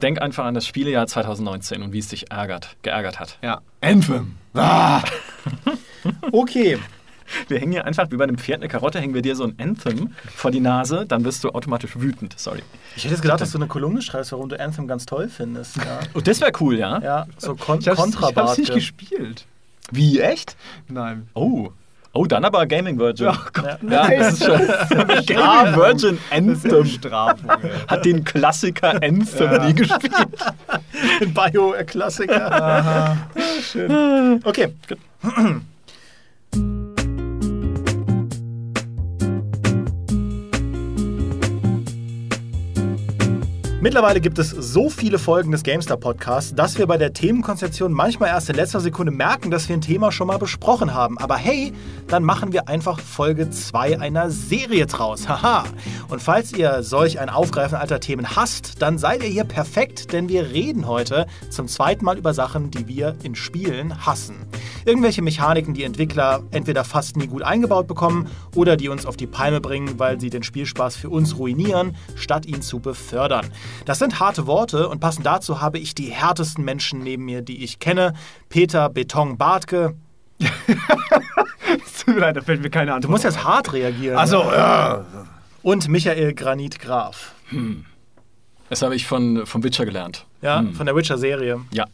Denk einfach an das Spielejahr 2019 und wie es dich ärgert, geärgert hat. Ja. Anthem. Ah. okay. Wir hängen hier einfach wie bei einem Pferd eine Karotte, hängen wir dir so ein Anthem vor die Nase, dann wirst du automatisch wütend. Sorry. Ich hätte jetzt gedacht, dass du eine Kolumne schreibst, warum du Anthem ganz toll findest. Ja, Und das wäre cool, ja? ja so Kon Ich hab's, ich hab's nicht gespielt. Wie, echt? Nein. Oh. Oh, dann aber Gaming Virgin. Oh Gott, Ja, das ist schon Gaming Virgin Anthem. Bestrafung, ey. Hat den Klassiker Anthem nie gespielt. Bio-Klassiker. Schön. Okay. Mittlerweile gibt es so viele Folgen des GameStar Podcasts, dass wir bei der Themenkonzeption manchmal erst in letzter Sekunde merken, dass wir ein Thema schon mal besprochen haben. Aber hey, dann machen wir einfach Folge 2 einer Serie draus. Haha. Und falls ihr solch ein Aufgreifen alter Themen hasst, dann seid ihr hier perfekt, denn wir reden heute zum zweiten Mal über Sachen, die wir in Spielen hassen. Irgendwelche Mechaniken, die Entwickler entweder fast nie gut eingebaut bekommen oder die uns auf die Palme bringen, weil sie den Spielspaß für uns ruinieren, statt ihn zu befördern. Das sind harte Worte und passend dazu habe ich die härtesten Menschen neben mir, die ich kenne. Peter Beton Bartke. Tut mir leid, da fällt mir keine Antwort. Du musst jetzt hart reagieren. Also, ja. Und Michael Granit Graf. Das habe ich von, vom Witcher gelernt. Ja, Hm. von der Witcher-Serie. Ja.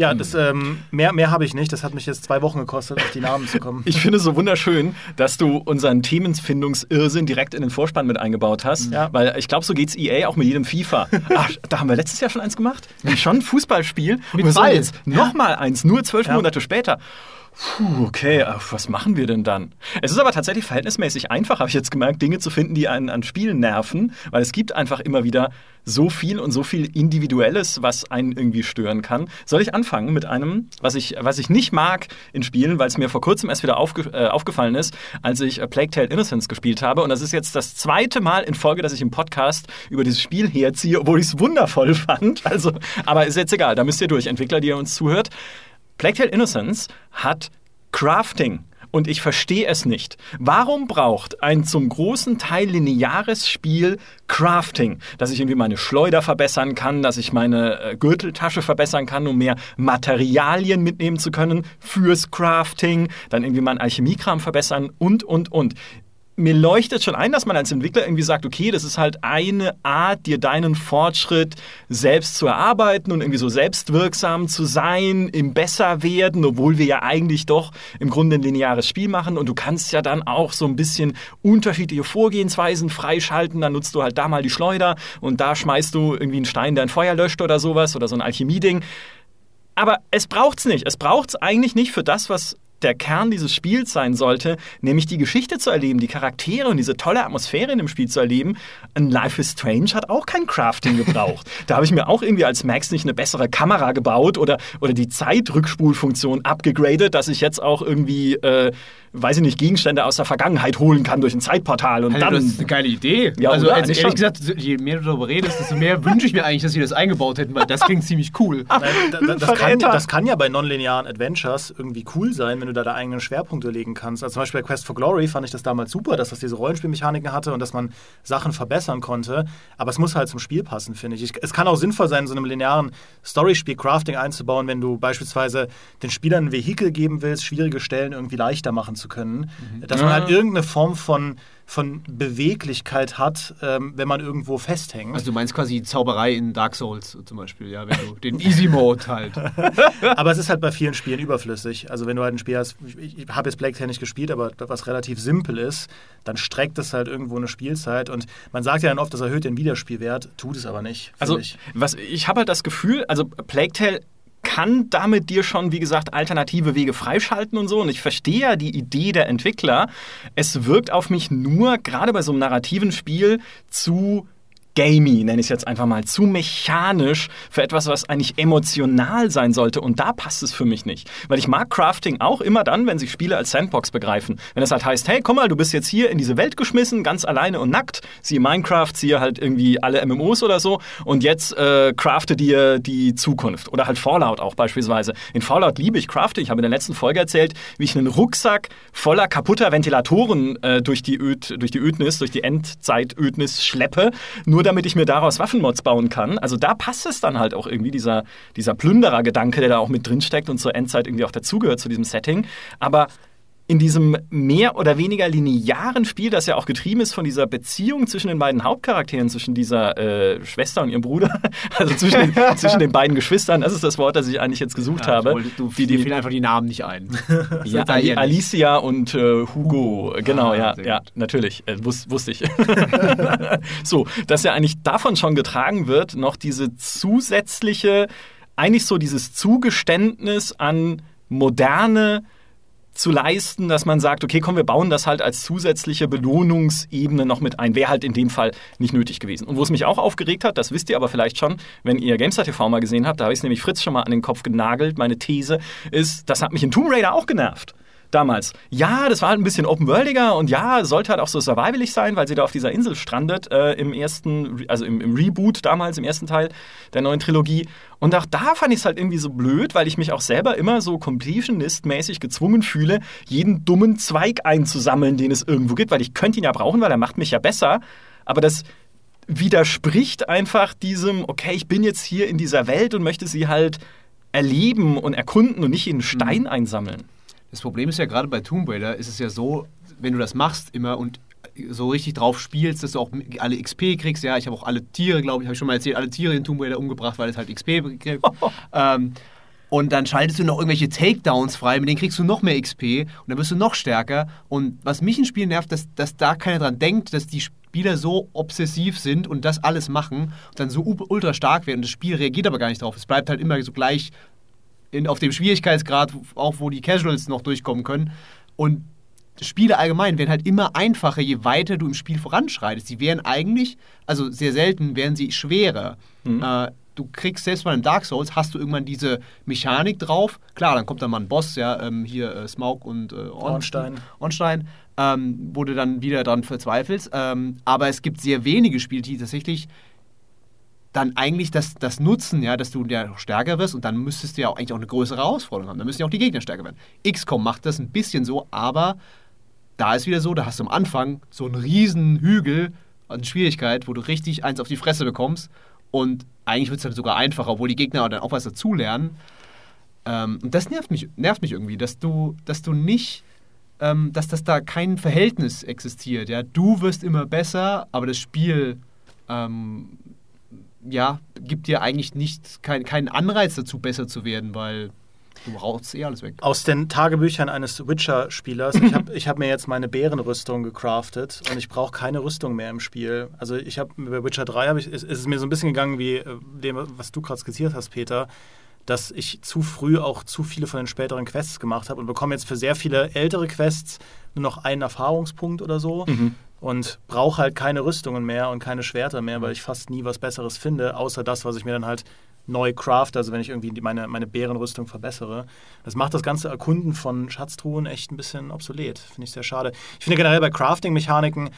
Ja, das, ähm, mehr, mehr habe ich nicht. Das hat mich jetzt zwei Wochen gekostet, auf die Namen zu kommen. Ich finde es so wunderschön, dass du unseren Themenfindungsirrsinn direkt in den Vorspann mit eingebaut hast. Ja. Weil ich glaube, so geht's EA auch mit jedem FIFA. Ach, da haben wir letztes Jahr schon eins gemacht. Schon ein Fußballspiel. Mit Und wir Ball. jetzt nochmal eins, nur zwölf Ja. Monate später. Puh, okay, was machen wir denn dann? Es ist aber tatsächlich verhältnismäßig einfach, habe ich jetzt gemerkt, Dinge zu finden, die einen an Spielen nerven, weil es gibt einfach immer wieder so viel und so viel Individuelles, was einen irgendwie stören kann. Soll ich anfangen mit einem, was ich, was ich nicht mag in Spielen, weil es mir vor kurzem erst wieder aufge, äh, aufgefallen ist, als ich äh, Plague Tale Innocence gespielt habe. Und das ist jetzt das zweite Mal in Folge, dass ich im Podcast über dieses Spiel herziehe, obwohl ich es wundervoll fand. Also, aber ist jetzt egal, da müsst ihr durch, Entwickler, die ihr uns zuhört. Tale Innocence hat Crafting. Und ich verstehe es nicht. Warum braucht ein zum großen Teil lineares Spiel Crafting? Dass ich irgendwie meine Schleuder verbessern kann, dass ich meine äh, Gürteltasche verbessern kann, um mehr Materialien mitnehmen zu können fürs Crafting, dann irgendwie meinen Alchemiekram verbessern und, und, und mir leuchtet schon ein, dass man als Entwickler irgendwie sagt, okay, das ist halt eine Art, dir deinen Fortschritt selbst zu erarbeiten und irgendwie so selbstwirksam zu sein, im Besserwerden, obwohl wir ja eigentlich doch im Grunde ein lineares Spiel machen und du kannst ja dann auch so ein bisschen unterschiedliche Vorgehensweisen freischalten, dann nutzt du halt da mal die Schleuder und da schmeißt du irgendwie einen Stein, der ein Feuer löscht oder sowas oder so ein Alchemie-Ding. Aber es braucht's nicht. Es braucht's eigentlich nicht für das, was der Kern dieses Spiels sein sollte, nämlich die Geschichte zu erleben, die Charaktere und diese tolle Atmosphäre in dem Spiel zu erleben. Ein Life is Strange hat auch kein Crafting gebraucht. da habe ich mir auch irgendwie als Max nicht eine bessere Kamera gebaut oder, oder die Zeitrückspulfunktion abgegradet, dass ich jetzt auch irgendwie, äh, weiß ich nicht, Gegenstände aus der Vergangenheit holen kann durch ein Zeitportal und Alter, dann. das ist eine geile Idee. Ja, also, oder? also ehrlich schon? gesagt, je mehr du darüber redest, desto mehr wünsche ich mir eigentlich, dass sie das eingebaut hätten, weil das klingt ziemlich cool. Nein, da- da- das, kann, das kann ja bei nonlinearen Adventures irgendwie cool sein, wenn du da deine eigenen Schwerpunkte legen kannst. Also zum Beispiel bei Quest for Glory fand ich das damals super, dass das diese Rollenspielmechaniken hatte und dass man Sachen verbessern konnte. Aber es muss halt zum Spiel passen, finde ich. ich. Es kann auch sinnvoll sein, in so einem linearen Storyspiel Crafting einzubauen, wenn du beispielsweise den Spielern ein Vehikel geben willst, schwierige Stellen irgendwie leichter machen zu können. Dass man halt irgendeine Form von, von Beweglichkeit hat, ähm, wenn man irgendwo festhängt. Also du meinst quasi Zauberei in Dark Souls zum Beispiel, ja, wenn du den Easy Mode halt. Aber es ist halt bei vielen Spielen überflüssig. Also wenn du halt ein Spiel hast, ich, ich habe jetzt Plague Tale nicht gespielt, aber was relativ simpel ist, dann streckt es halt irgendwo eine Spielzeit. Und man sagt ja dann oft, das erhöht den Wiederspielwert, tut es aber nicht. Also, ich. was, ich habe halt das Gefühl, also Plague Tale kann damit dir schon, wie gesagt, alternative Wege freischalten und so. Und ich verstehe ja die Idee der Entwickler. Es wirkt auf mich nur, gerade bei so einem narrativen Spiel, zu gamey, nenne ich es jetzt einfach mal, zu mechanisch für etwas, was eigentlich emotional sein sollte. Und da passt es für mich nicht. Weil ich mag Crafting auch immer dann, wenn sich Spiele als Sandbox begreifen. Wenn es halt heißt, hey, komm mal, du bist jetzt hier in diese Welt geschmissen, ganz alleine und nackt. Siehe Minecraft, siehe halt irgendwie alle MMOs oder so. Und jetzt äh, crafte dir die Zukunft. Oder halt Fallout auch beispielsweise. In Fallout liebe ich Crafting. Ich habe in der letzten Folge erzählt, wie ich einen Rucksack voller kaputter Ventilatoren äh, durch, die Öd, durch die Ödnis, durch die Endzeitödnis schleppe. Nur damit ich mir daraus Waffenmods bauen kann. Also da passt es dann halt auch irgendwie, dieser, dieser Plünderer-Gedanke, der da auch mit drin steckt und zur Endzeit irgendwie auch dazugehört zu diesem Setting. Aber in diesem mehr oder weniger linearen Spiel, das ja auch getrieben ist von dieser Beziehung zwischen den beiden Hauptcharakteren, zwischen dieser äh, Schwester und ihrem Bruder, also zwischen den, zwischen den beiden Geschwistern, das ist das Wort, das ich eigentlich jetzt gesucht Ja, ich habe. wollte- du, die, mir fielen einfach die Namen nicht ein. ja, Ali. Alicia und äh, Hugo, genau, Ah, ja, ja, natürlich, äh, wus wusste ich. so, dass ja eigentlich davon schon getragen wird, noch diese zusätzliche, eigentlich so dieses Zugeständnis an moderne zu leisten, dass man sagt, okay, komm, wir bauen das halt als zusätzliche Belohnungsebene noch mit ein. Wäre halt in dem Fall nicht nötig gewesen. Und wo es mich auch aufgeregt hat, das wisst ihr aber vielleicht schon, wenn ihr GameStar TV mal gesehen habt, da habe ich es nämlich Fritz schon mal an den Kopf genagelt, meine These ist, das hat mich in Tomb Raider auch genervt. Damals. Ja, das war halt ein bisschen open-worldiger und ja, sollte halt auch so survivalig sein, weil sie da auf dieser Insel strandet, äh, im ersten, also im, im Reboot damals, im ersten Teil der neuen Trilogie. Und auch da fand ich es halt irgendwie so blöd, weil ich mich auch selber immer so Completionist-mäßig gezwungen fühle, jeden dummen Zweig einzusammeln, den es irgendwo gibt, weil ich könnte ihn ja brauchen, weil er macht mich ja besser. Aber das widerspricht einfach diesem, okay, ich bin jetzt hier in dieser Welt und möchte sie halt erleben und erkunden und nicht jeden Stein einsammeln. Das Problem ist ja gerade bei Tomb Raider, ist es ja so, wenn du das machst immer und so richtig drauf spielst, dass du auch alle XP kriegst. Ja, ich habe auch alle Tiere, glaube ich, habe ich schon mal erzählt, alle Tiere in Tomb Raider umgebracht, weil es halt XP gibt. ähm, und dann schaltest du noch irgendwelche Takedowns frei, mit denen kriegst du noch mehr XP und dann wirst du noch stärker. Und was mich in Spielen nervt, dass, dass da keiner dran denkt, dass die Spieler so obsessiv sind und das alles machen und dann so ultra stark werden und das Spiel reagiert aber gar nicht drauf. Es bleibt halt immer so gleich in, auf dem Schwierigkeitsgrad, auch wo die Casuals noch durchkommen können. Und Spiele allgemein werden halt immer einfacher, je weiter du im Spiel voranschreitest. Sie wären eigentlich, also sehr selten, wären sie schwerer. Äh, du kriegst selbst bei einem Dark Souls, hast du irgendwann diese Mechanik drauf. Klar, dann kommt dann mal ein Boss, ja, ähm, hier äh, Smaug und äh, Orn- Ornstein. Ornstein, ähm, wo du dann wieder dran verzweifelst. Ähm, aber es gibt sehr wenige Spiele, die tatsächlich dann eigentlich das, das nutzen, ja, dass du ja stärker wirst und dann müsstest du ja auch eigentlich auch eine größere Herausforderung haben. Dann müssen ja auch die Gegner stärker werden. XCOM macht das ein bisschen so, aber da ist wieder so, da hast du am Anfang so einen riesen Hügel an Schwierigkeit, wo du richtig eins auf die Fresse bekommst und eigentlich wird es dann sogar einfacher, obwohl die Gegner dann auch was dazulernen. Ähm, und das nervt mich, nervt mich irgendwie, dass du, dass du nicht, ähm, dass das da kein Verhältnis existiert. Ja? Du wirst immer besser, aber das Spiel ähm, ja, gibt dir eigentlich nicht kein, keinen Anreiz dazu, besser zu werden, weil du rauchst eh alles weg. Aus den Tagebüchern eines Witcher-Spielers. Ich habe hab mir jetzt meine Bärenrüstung gecraftet und ich brauche keine Rüstung mehr im Spiel. Also ich habe bei Witcher 3 hab ich, ist, ist es mir so ein bisschen gegangen wie äh, dem, was du gerade skizziert hast, Peter, dass ich zu früh auch zu viele von den späteren Quests gemacht habe und bekomme jetzt für sehr viele ältere Quests nur noch einen Erfahrungspunkt oder so. Und brauche halt keine Rüstungen mehr und keine Schwerter mehr, weil ich fast nie was Besseres finde, außer das, was ich mir dann halt neu craft, also wenn ich irgendwie meine, meine Bärenrüstung verbessere. Das macht das ganze Erkunden von Schatztruhen echt ein bisschen obsolet. Finde ich sehr schade. Ich finde generell bei Crafting-Mechaniken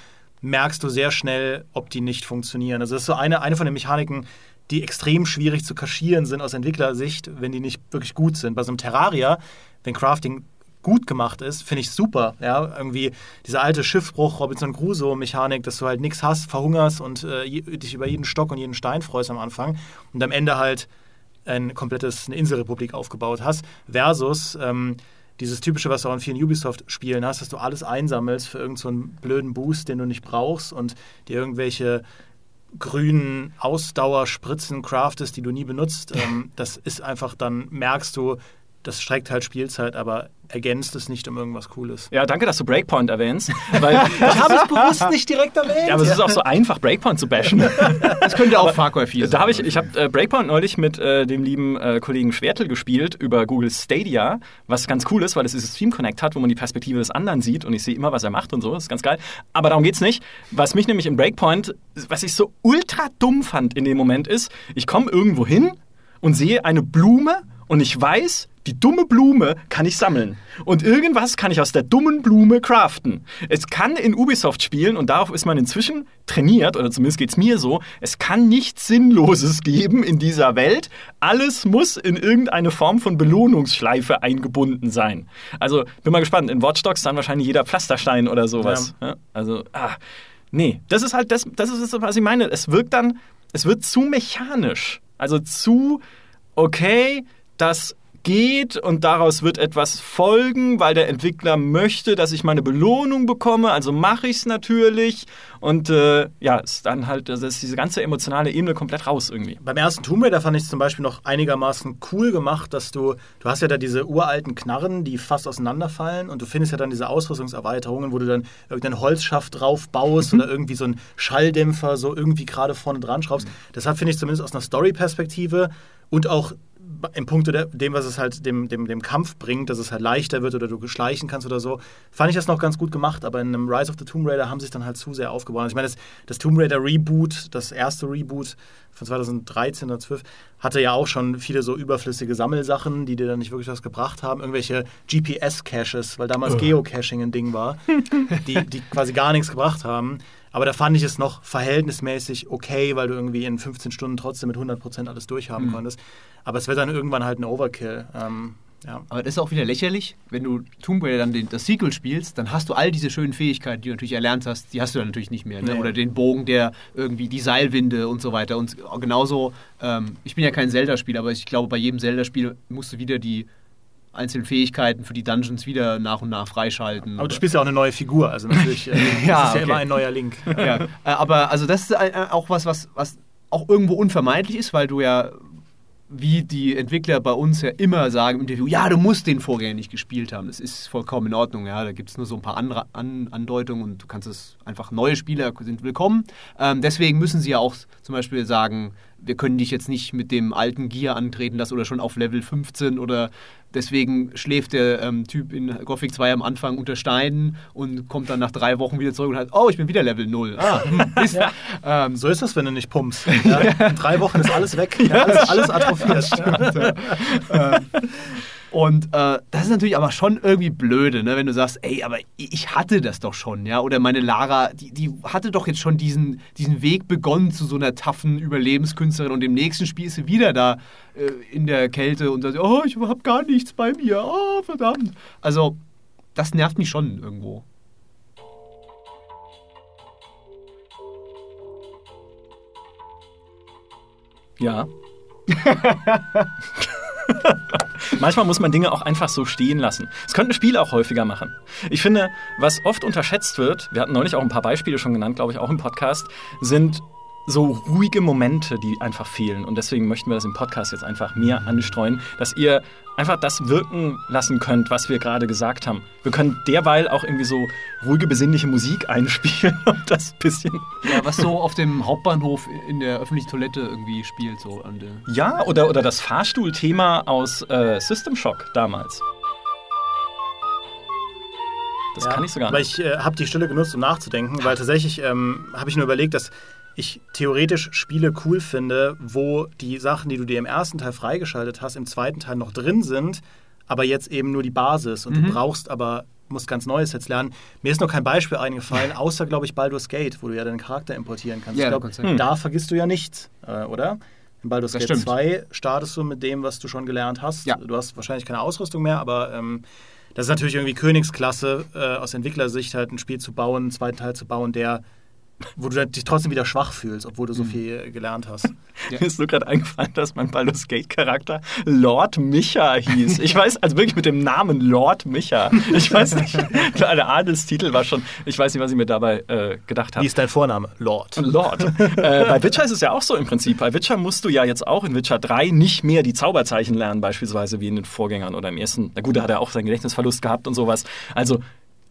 merkst du sehr schnell, ob die nicht funktionieren. Also das ist so eine, eine von den Mechaniken, die extrem schwierig zu kaschieren sind aus Entwicklersicht, wenn die nicht wirklich gut sind. Bei so einem Terraria, wenn Crafting gut gemacht ist, finde ich super. Ja, irgendwie dieser alte Schiffbruch Robinson Crusoe-Mechanik, dass du halt nichts hast, verhungerst und äh, dich über jeden Stock und jeden Stein freust am Anfang und am Ende halt ein komplettes eine Inselrepublik aufgebaut hast, versus ähm, dieses typische, was du auch in vielen Ubisoft-Spielen hast, dass du alles einsammelst für irgendeinen so blöden Boost, den du nicht brauchst und dir irgendwelche grünen Ausdauerspritzen craftest, die du nie benutzt. Ähm, das ist einfach, dann merkst du, das streckt halt Spielzeit, aber ergänzt es nicht um irgendwas Cooles. Ja, danke, dass du Breakpoint erwähnst. Weil Das habe ich bewusst nicht direkt erwähnt. ja, aber es ist auch so einfach, Breakpoint zu bashen. Das könnte auch Far Cry 4 sein. Da habe ich, ich habe äh, Breakpoint neulich mit äh, dem lieben äh, Kollegen Schwertel gespielt über Google Stadia, was ganz cool ist, weil es dieses Stream Connect hat, wo man die Perspektive des anderen sieht und ich sehe immer, was er macht und so. Das ist ganz geil. Aber darum geht's nicht. Was mich nämlich in Breakpoint, was ich so ultra dumm fand in dem Moment ist, ich komme irgendwo hin und sehe eine Blume und ich weiß, die dumme Blume kann ich sammeln. Und irgendwas kann ich aus der dummen Blume craften. Es kann in Ubisoft spielen und darauf ist man inzwischen trainiert, oder zumindest geht es mir so, es kann nichts Sinnloses geben in dieser Welt. Alles muss in irgendeine Form von Belohnungsschleife eingebunden sein. Also bin mal gespannt. In Watch Dogs dann wahrscheinlich jeder Pflasterstein oder sowas. Ja, also, ah. Nee, das ist halt das, das ist was ich meine. Es wirkt dann, es wird zu mechanisch. Also zu, okay, das geht und daraus wird etwas folgen, weil der Entwickler möchte, dass ich meine Belohnung bekomme, also mache ich es natürlich. Und äh, ja, ist dann halt, also ist diese ganze emotionale Ebene komplett raus irgendwie. Beim ersten Tomb Raider fand ich es zum Beispiel noch einigermaßen cool gemacht, dass du, du hast ja da diese uralten Knarren, die fast auseinanderfallen. Und du findest ja dann diese Ausrüstungserweiterungen, wo du dann irgendeinen Holzschaft drauf baust oder irgendwie so einen Schalldämpfer so irgendwie gerade vorne dran schraubst. Deshalb finde ich zumindest aus einer Story-Perspektive und auch im Punkt dem, was es halt dem, dem, dem Kampf bringt, dass es halt leichter wird oder du schleichen kannst oder so, fand ich das noch ganz gut gemacht, aber in einem Rise of the Tomb Raider haben sie sich dann halt zu sehr aufgebaut. Also ich meine, das, das Tomb Raider Reboot, das erste Reboot von 2013 oder 12, hatte ja auch schon viele so überflüssige Sammelsachen, die dir dann nicht wirklich was gebracht haben. Irgendwelche GPS-Caches, weil damals Geocaching ein Ding war, die, die quasi gar nichts gebracht haben. Aber da fand ich es noch verhältnismäßig okay, weil du irgendwie in 15 Stunden trotzdem mit 100% alles durchhaben mhm. konntest. Aber es wird dann irgendwann halt ein Overkill. Ähm, ja. Aber das ist auch wieder lächerlich, wenn du Tomb Raider dann den, das Sequel spielst, dann hast du all diese schönen Fähigkeiten, die du natürlich erlernt hast, die hast du dann natürlich nicht mehr. Ne? Nee. Oder den Bogen, der irgendwie die Seilwinde und so weiter. Und genauso, ähm, ich bin ja kein Zelda-Spieler, aber ich glaube, bei jedem Zelda-Spiel musst du wieder die einzelnen Fähigkeiten für die Dungeons wieder nach und nach freischalten. Aber du spielst ja auch eine neue Figur, also natürlich äh, ja, ist okay. ja immer ein neuer Link. ja, äh, aber also das ist äh, auch was, was, was auch irgendwo unvermeidlich ist, weil du ja wie die Entwickler bei uns ja immer sagen im Interview, ja, du musst den Vorgänger nicht gespielt haben. Das ist vollkommen in Ordnung. Ja, da gibt es nur so ein paar andere An Andeutungen und du kannst es einfach, neue Spieler sind willkommen. Ähm, deswegen müssen sie ja auch zum Beispiel sagen, wir können dich jetzt nicht mit dem alten Gear antreten lassen oder schon auf Level 15 oder deswegen schläft der ähm, Typ in Gothic 2 am Anfang unter Steinen und kommt dann nach drei Wochen wieder zurück und hat, oh, ich bin wieder Level 0. Ah, hm, ja. ähm, so ist das, wenn du nicht pumpst. Ja? In drei Wochen ist alles weg, ja, alles, alles atrophiert. Stimmt, ähm, und äh, das ist natürlich aber schon irgendwie blöde, ne? wenn du sagst, ey, aber ich hatte das doch schon, ja. Oder meine Lara, die, die hatte doch jetzt schon diesen, diesen Weg begonnen zu so einer taffen Überlebenskünstlerin und im nächsten Spiel ist sie wieder da äh, in der Kälte und sagt, oh, ich hab gar nichts bei mir, oh, verdammt. Also, das nervt mich schon irgendwo. Ja. Manchmal muss man Dinge auch einfach so stehen lassen. Das könnte ein Spiel auch häufiger machen. Ich finde, was oft unterschätzt wird, wir hatten neulich auch ein paar Beispiele schon genannt, glaube ich, auch im Podcast, sind so ruhige Momente, die einfach fehlen. Und deswegen möchten wir das im Podcast jetzt einfach mehr anstreuen, dass ihr einfach das wirken lassen könnt, was wir gerade gesagt haben. Wir können derweil auch irgendwie so ruhige, besinnliche Musik einspielen und das bisschen. Ja, was so auf dem Hauptbahnhof in der öffentlichen Toilette irgendwie spielt. So an der ja, oder, oder das Fahrstuhlthema aus äh, System Shock damals. Das ja, kann ich sogar nicht. Aber ich äh, habe die Stille genutzt, um nachzudenken, weil tatsächlich ähm, habe ich nur überlegt, dass ich theoretisch Spiele cool finde, wo die Sachen, die du dir im ersten Teil freigeschaltet hast, im zweiten Teil noch drin sind, aber jetzt eben nur die Basis und mhm. du brauchst aber musst ganz Neues jetzt lernen. Mir ist noch kein Beispiel eingefallen, außer, glaube ich, Baldur's Gate, wo du ja deinen Charakter importieren kannst. Ja, ich glaube, hm. da vergisst du ja nichts, äh, oder? In Baldur's das Gate stimmt. 2 startest du mit dem, was du schon gelernt hast. Ja. Du hast wahrscheinlich keine Ausrüstung mehr, aber ähm, das ist natürlich irgendwie Königsklasse, äh, aus Entwicklersicht halt ein Spiel zu bauen, einen zweiten Teil zu bauen, der wo du dich trotzdem wieder schwach fühlst, obwohl du so mhm. viel gelernt hast. Ja. Mir ist nur gerade eingefallen, dass mein Baldur's Gate Charakter Lord Micha hieß. Ich weiß, also wirklich mit dem Namen Lord Micha. Ich weiß nicht, der Adelstitel war schon, ich weiß nicht, was ich mir dabei äh, gedacht habe. Wie ist dein Vorname? Lord. Lord. äh, bei Witcher ist es ja auch so im Prinzip. Bei Witcher musst du ja jetzt auch in Witcher 3 nicht mehr die Zauberzeichen lernen, beispielsweise wie in den Vorgängern oder im ersten. Na gut, da hat er auch seinen Gedächtnisverlust gehabt und sowas. Also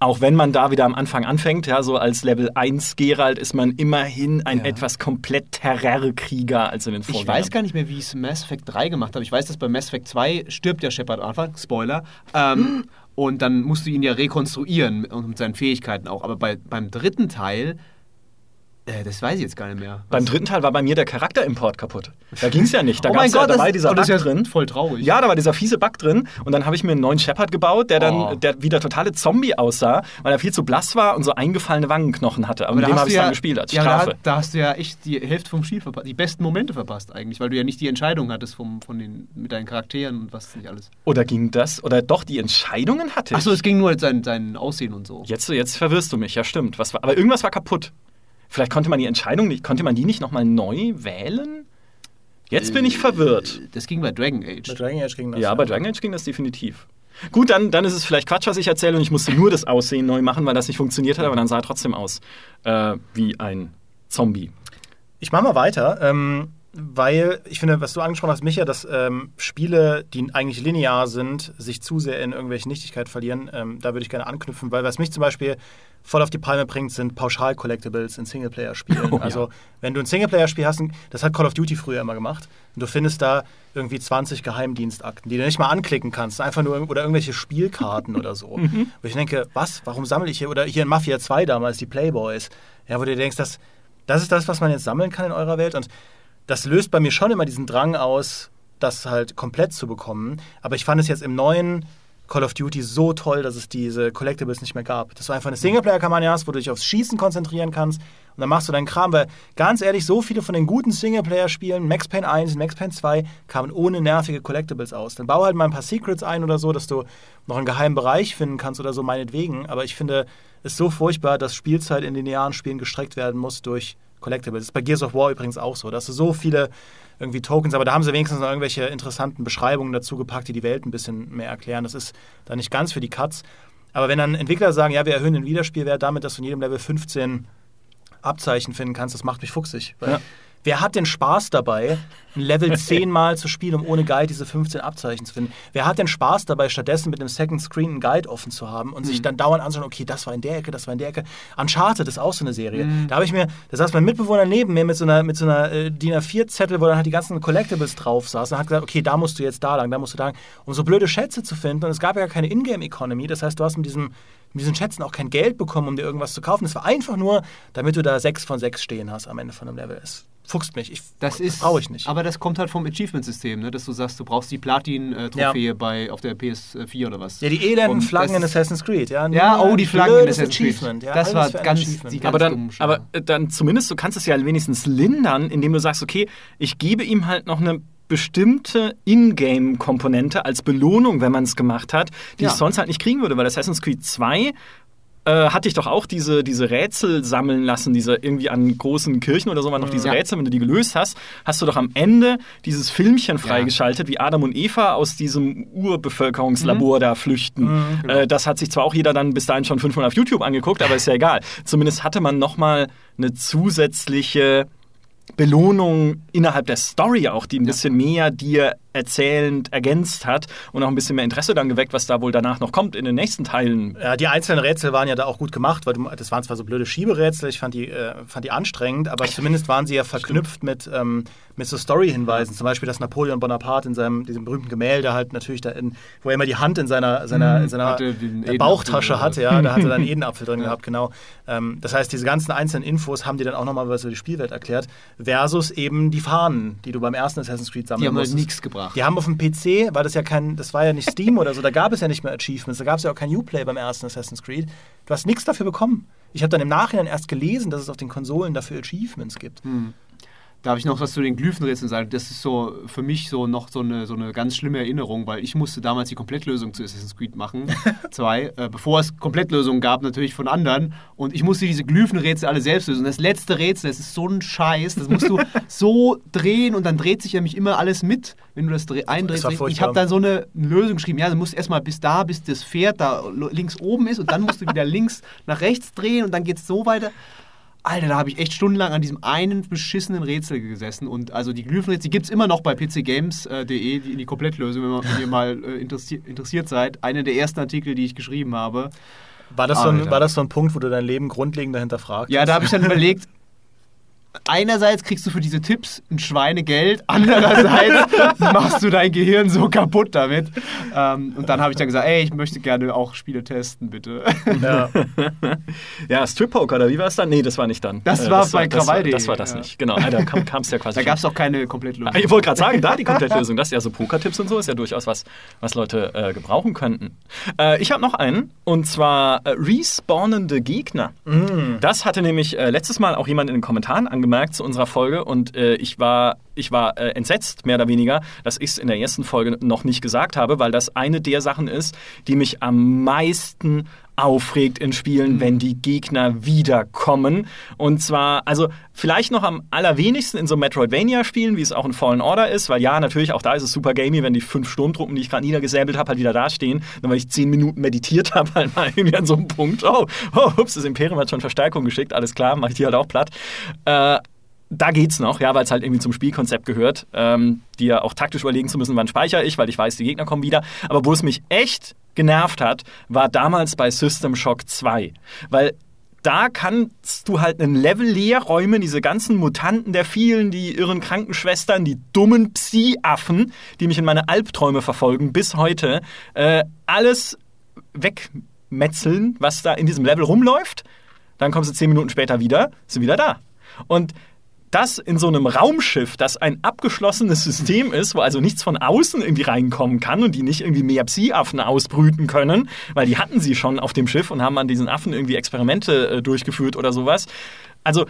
auch wenn man da wieder am Anfang anfängt, ja, so als Level 1 Geralt ist man immerhin ein ja. etwas komplett Terrorkrieger als in den Vorgängern. Ich weiß gar nicht mehr, wie es Mass Effect 3 gemacht hat. Ich weiß, dass bei Mass Effect 2 stirbt der Shepard am Anfang, Spoiler. Ähm, und dann musst du ihn ja rekonstruieren mit seinen Fähigkeiten auch. Aber bei, beim dritten Teil äh, das weiß ich jetzt gar nicht mehr. Was? Beim dritten Teil war bei mir der Charakterimport kaputt. Da ging es ja nicht. Da oh mein Gott, ja, da war dieser oh, Bug ja drin. Voll traurig. Ja, da war dieser fiese Bug drin. Und dann habe ich mir einen neuen Shepard gebaut, der dann oh. der wieder totale Zombie aussah, weil er viel zu blass war und so eingefallene Wangenknochen hatte. Aber, mit dem habe ich ja, dann gespielt als ja, Strafe. Da, da, hast du ja echt die Hälfte vom Spiel verpasst, die besten Momente verpasst eigentlich, weil du ja nicht die Entscheidung hattest vom, von den, mit deinen Charakteren und was nicht alles. Oder ging das? Oder doch, die Entscheidungen hatte ich. Achso, es ging nur sein, sein Aussehen und so. Jetzt, jetzt verwirrst du mich, ja stimmt. Was war, aber irgendwas war kaputt. Vielleicht konnte man die Entscheidung nicht, konnte man die nicht nochmal neu wählen? Jetzt bin ich verwirrt. Das ging bei Dragon Age. Bei Dragon Age ging das. Ja, bei Dragon Age ging das definitiv. Gut, dann, dann ist es vielleicht Quatsch, was ich erzähle und ich musste nur das Aussehen neu machen, weil das nicht funktioniert hat, aber dann sah er trotzdem aus äh, wie ein Zombie. Ich mache mal weiter, ähm, weil ich finde, was du angesprochen hast, Micha, dass ähm, Spiele, die eigentlich linear sind, sich zu sehr in irgendwelche Nichtigkeit verlieren. Ähm, da würde ich gerne anknüpfen, weil was mich zum Beispiel voll auf die Palme bringt, sind Pauschal-Collectibles in Singleplayer-Spielen. Oh, ja. also, wenn du ein Singleplayer-Spiel hast, das hat Call of Duty früher immer gemacht, und du findest da irgendwie 20 Geheimdienstakten, die du nicht mal anklicken kannst, einfach nur oder irgendwelche Spielkarten oder so. Wo ich denke, was, warum sammle ich hier, oder hier in Mafia 2 damals, die Playboys, ja, wo du denkst, das, das ist das, was man jetzt sammeln kann in eurer Welt und das löst bei mir schon immer diesen Drang aus, das halt komplett zu bekommen. Aber ich fand es jetzt im neuen Call of Duty so toll, dass es diese Collectibles nicht mehr gab. Dass du einfach eine Singleplayer-Kampagne hast, wo du dich aufs Schießen konzentrieren kannst und dann machst du deinen Kram. Weil ganz ehrlich, so viele von den guten Singleplayer-Spielen, Max Payne 1 und Max Payne 2, kamen ohne nervige Collectibles aus. Dann bau halt mal ein paar Secrets ein oder so, dass du noch einen geheimen Bereich finden kannst oder so, meinetwegen. Aber ich finde es so furchtbar, dass Spielzeit in linearen Spielen gestreckt werden muss durch Collectibles. Das ist bei Gears of War übrigens auch so. Da hast du so viele irgendwie Tokens, aber da haben sie wenigstens noch irgendwelche interessanten Beschreibungen dazu gepackt, die die Welt ein bisschen mehr erklären. Das ist da nicht ganz für die Cuts. Aber wenn dann Entwickler sagen, ja, wir erhöhen den Wiederspielwert damit, dass du in jedem Level 15 Abzeichen finden kannst, das macht mich fuchsig. Weil Ja. Wer hat denn Spaß dabei, ein Level 10 Mal zu spielen, um ohne Guide diese 15 Abzeichen zu finden? Wer hat denn Spaß dabei, stattdessen mit einem Second Screen einen Guide offen zu haben und sich dann dauernd anschauen, okay, das war in der Ecke, das war in der Ecke. Uncharted ist auch so eine Serie. Da habe ich mir, da saß mein Mitbewohner neben mir mit so einer, mit so einer äh, DIN A4-Zettel, wo dann halt die ganzen Collectibles drauf saßen und hat gesagt, okay, da musst du jetzt da lang, da musst du da lang, um so blöde Schätze zu finden. Und es gab ja keine Ingame-Economy, das heißt, du hast mit diesem mit diesen Schätzen auch kein Geld bekommen, um dir irgendwas zu kaufen. Es war einfach nur, damit du da sechs von sechs stehen hast am Ende von einem Level. Es fuchst mich. Ich, Das ist, brauche ich nicht. Aber das kommt halt vom Achievement-System, ne? dass du sagst, du brauchst die Platin-Trophäe bei auf der PS4 oder was. ja, die elenden Und Flaggen in das- Assassin's Creed. Ja, Ja, oh, die Flaggen in Assassin's Creed. Achievement. Ja, Das war ganz- die ganz Aber dann, aber äh, dann zumindest, du kannst es ja wenigstens lindern, indem du sagst, okay, ich gebe ihm halt noch eine bestimmte Ingame-Komponente als Belohnung, wenn man es gemacht hat, die Ja. ich sonst halt nicht kriegen würde, weil Assassin's Creed 2 äh, hatte ich doch auch diese, diese Rätsel sammeln lassen, diese irgendwie an großen Kirchen oder so waren noch diese Ja. Rätsel, wenn du die gelöst hast, hast du doch am Ende dieses Filmchen freigeschaltet, wie Adam und Eva aus diesem Urbevölkerungslabor da flüchten. Äh, das hat sich zwar auch jeder dann bis dahin schon fünfmal auf YouTube angeguckt, aber ist ja egal. Zumindest hatte man nochmal eine zusätzliche Belohnung innerhalb der Story auch, die ein bisschen mehr dir erzählend ergänzt hat und auch ein bisschen mehr Interesse dann geweckt, was da wohl danach noch kommt in den nächsten Teilen. Ja, die einzelnen Rätsel waren ja da auch gut gemacht, weil du, das waren zwar so blöde Schieberätsel, ich fand die, äh, fand die anstrengend, aber zumindest waren sie ja verknüpft mit, ähm, mit so Story-Hinweisen. Zum Beispiel, dass Napoleon Bonaparte in seinem diesem berühmten Gemälde halt natürlich da in, wo er immer die Hand in seiner, seiner, in seiner Hatte äh, Edenapfel Bauchtasche hatte, ja, da hatte er dann einen Edenapfel drin gehabt, genau. Ähm, das heißt, diese ganzen einzelnen Infos haben dir dann auch nochmal was über die Spielwelt erklärt, versus eben die Fahnen, die du beim ersten Assassin's Creed sammeln Die haben halt nichts gebracht. Die haben auf dem PC, weil das ja kein, das war ja nicht Steam oder so, da gab es ja nicht mehr Achievements, da gab es ja auch kein Uplay beim ersten Assassin's Creed. Du hast nichts dafür bekommen. Ich habe dann im Nachhinein erst gelesen, dass es auf den Konsolen dafür Achievements gibt. Darf ich noch was zu den Glyphenrätseln sagen? Das ist so für mich so noch so eine, so eine ganz schlimme Erinnerung, weil ich musste damals die Komplettlösung zu Assassin's Creed machen. Zwei, äh, bevor es Komplettlösungen gab, natürlich von anderen. Und ich musste diese Glyphenrätsel alle selbst lösen. Das letzte Rätsel, das ist so ein Scheiß. Das musst du so drehen und dann dreht sich ja mich immer alles mit, wenn du das dreh- eindrehst. war ich habe dann so eine Lösung geschrieben. Ja, du musst erstmal bis da, bis das Pferd da links oben ist und dann musst du wieder links nach rechts drehen und dann geht es so weiter. Alter, da habe ich echt stundenlang an diesem einen beschissenen Rätsel gesessen. Und also die Glyphenrätsel, die gibt es immer noch bei pcgames.de, die, die Komplettlösung, wenn, man, wenn ihr mal äh, interessiert, interessiert seid. Einer der ersten Artikel, die ich geschrieben habe. War das, so ein, war das so ein Punkt, wo du dein Leben grundlegend dahinter fragst? Ja, da habe ich dann überlegt, einerseits kriegst du für diese Tipps ein Schweinegeld, andererseits machst du dein Gehirn so kaputt damit. Ähm, und dann habe ich dann gesagt, ey, ich möchte gerne auch Spiele testen, bitte. Ja. Ja, Strip Poker, oder wie war es dann? Nee, das war nicht dann. Das war bei das Krawall.de, das war das ja. nicht. Genau, da kam es ja quasi. Da gab es auch keine Komplettlösung. Ah, Ich wollte gerade sagen, da die Komplettlösung, das ist ja so Pokertipps und so, ist ja durchaus was, was Leute äh, gebrauchen könnten. Äh, ich habe noch einen, und zwar äh, respawnende Gegner. Das hatte nämlich äh, letztes Mal auch jemand in den Kommentaren angemerkt zu unserer Folge und äh, ich war, ich war äh, entsetzt, mehr oder weniger, dass ich es in der ersten Folge noch nicht gesagt habe, weil das eine der Sachen ist, die mich am meisten aufregt in Spielen, wenn die Gegner wiederkommen. Und zwar, also vielleicht noch am allerwenigsten in so Metroidvania-Spielen, wie es auch in Fallen Order ist, weil ja, natürlich, auch da ist es super gamey, wenn die fünf Sturmtruppen, die ich gerade niedergesäbelt habe, halt wieder dastehen. Dann, weil ich zehn Minuten meditiert habe, halt mal irgendwie an so einem Punkt, oh, oh, ups, das Imperium hat schon Verstärkung geschickt, alles klar, mache ich die halt auch platt. Äh, da geht's noch, ja, weil es halt irgendwie zum Spielkonzept gehört, ähm, dir auch taktisch überlegen zu müssen, wann speichere ich, weil ich weiß, die Gegner kommen wieder. Aber wo es mich echt genervt hat, war damals bei System Shock 2. Weil da kannst du halt einen Level leer räumen, diese ganzen Mutanten der vielen, die irren Krankenschwestern, die dummen Psi-Affen, die mich in meine Albträume verfolgen bis heute, äh, alles wegmetzeln, was da in diesem Level rumläuft. Dann kommst du zehn Minuten später wieder, sind wieder da. Und das in so einem Raumschiff, das ein abgeschlossenes System ist, wo also nichts von außen irgendwie reinkommen kann und die nicht irgendwie mehr Psi-Affen ausbrüten können, weil die hatten sie schon auf dem Schiff und haben an diesen Affen irgendwie Experimente äh, durchgeführt oder sowas. Also,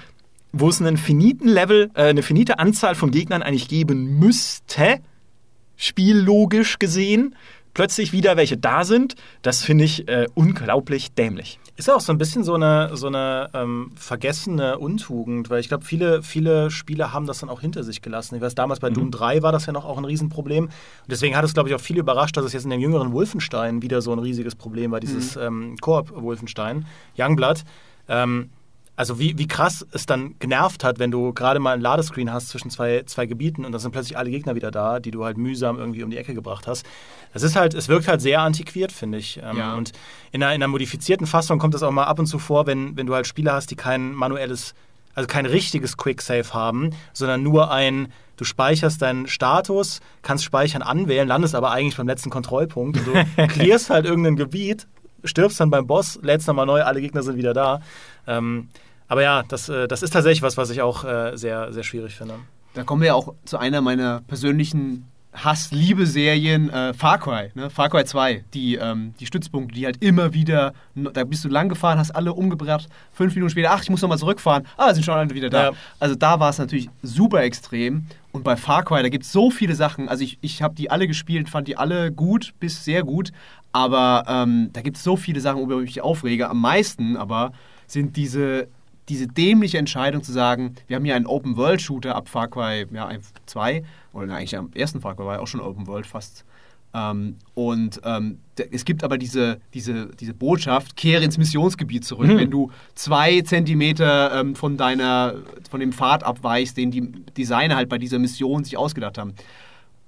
wo es einen finiten Level, äh, eine finite Anzahl von Gegnern eigentlich geben müsste, spiellogisch gesehen, plötzlich wieder welche da sind, das finde ich äh, unglaublich dämlich. Ist ja auch so ein bisschen so eine, so eine ähm, vergessene Untugend, weil ich glaube, viele, viele Spiele haben das dann auch hinter sich gelassen. Ich weiß, damals bei mhm. Doom 3 war das ja noch auch ein Riesenproblem. Und deswegen hat es, glaube ich, auch viele überrascht, dass es jetzt in dem jüngeren Wolfenstein wieder so ein riesiges Problem war, dieses mhm. ähm, Koop-Wolfenstein, Youngblood. Ähm, also wie, wie krass es dann genervt hat, wenn du gerade mal ein Ladescreen hast zwischen zwei, zwei Gebieten und dann sind plötzlich alle Gegner wieder da, die du halt mühsam irgendwie um die Ecke gebracht hast. Das ist halt, es wirkt halt sehr antiquiert, finde ich. Ähm, ja. Und in einer, in einer modifizierten Fassung kommt das auch mal ab und zu vor, wenn, wenn du halt Spiele hast, die kein manuelles, also kein richtiges Quick-Save haben, sondern nur ein, du speicherst deinen Status, kannst Speichern anwählen, landest aber eigentlich beim letzten Kontrollpunkt und du clearst halt irgendein Gebiet, stirbst dann beim Boss, lädst nochmal neu, alle Gegner sind wieder da. Ähm, aber ja, das, äh, das ist tatsächlich was, was ich auch äh, sehr, sehr schwierig finde. Da kommen wir ja auch zu einer meiner persönlichen Hass-Liebe-Serien äh, Far Cry, ne? Far Cry 2, die, ähm, die Stützpunkte, die halt immer wieder, da bist du lang gefahren, hast alle umgebracht, fünf Minuten später, ach, ich muss nochmal zurückfahren, ah, sind schon alle wieder da. Ja. Also da war es natürlich super extrem und bei Far Cry, da gibt es so viele Sachen, also ich, ich habe die alle gespielt, fand die alle gut bis sehr gut, aber ähm, da gibt es so viele Sachen, worüber ich mich aufrege, am meisten aber sind diese diese dämliche Entscheidung zu sagen, wir haben hier einen Open-World-Shooter ab Far Cry ja, 2, oder eigentlich am ersten Far Cry war ja auch schon Open-World fast. Ähm, und ähm, es gibt aber diese, diese, diese Botschaft, kehre ins Missionsgebiet zurück, mhm. wenn du zwei Zentimeter ähm, von, deiner, von dem Pfad abweichst, den die Designer halt bei dieser Mission sich ausgedacht haben.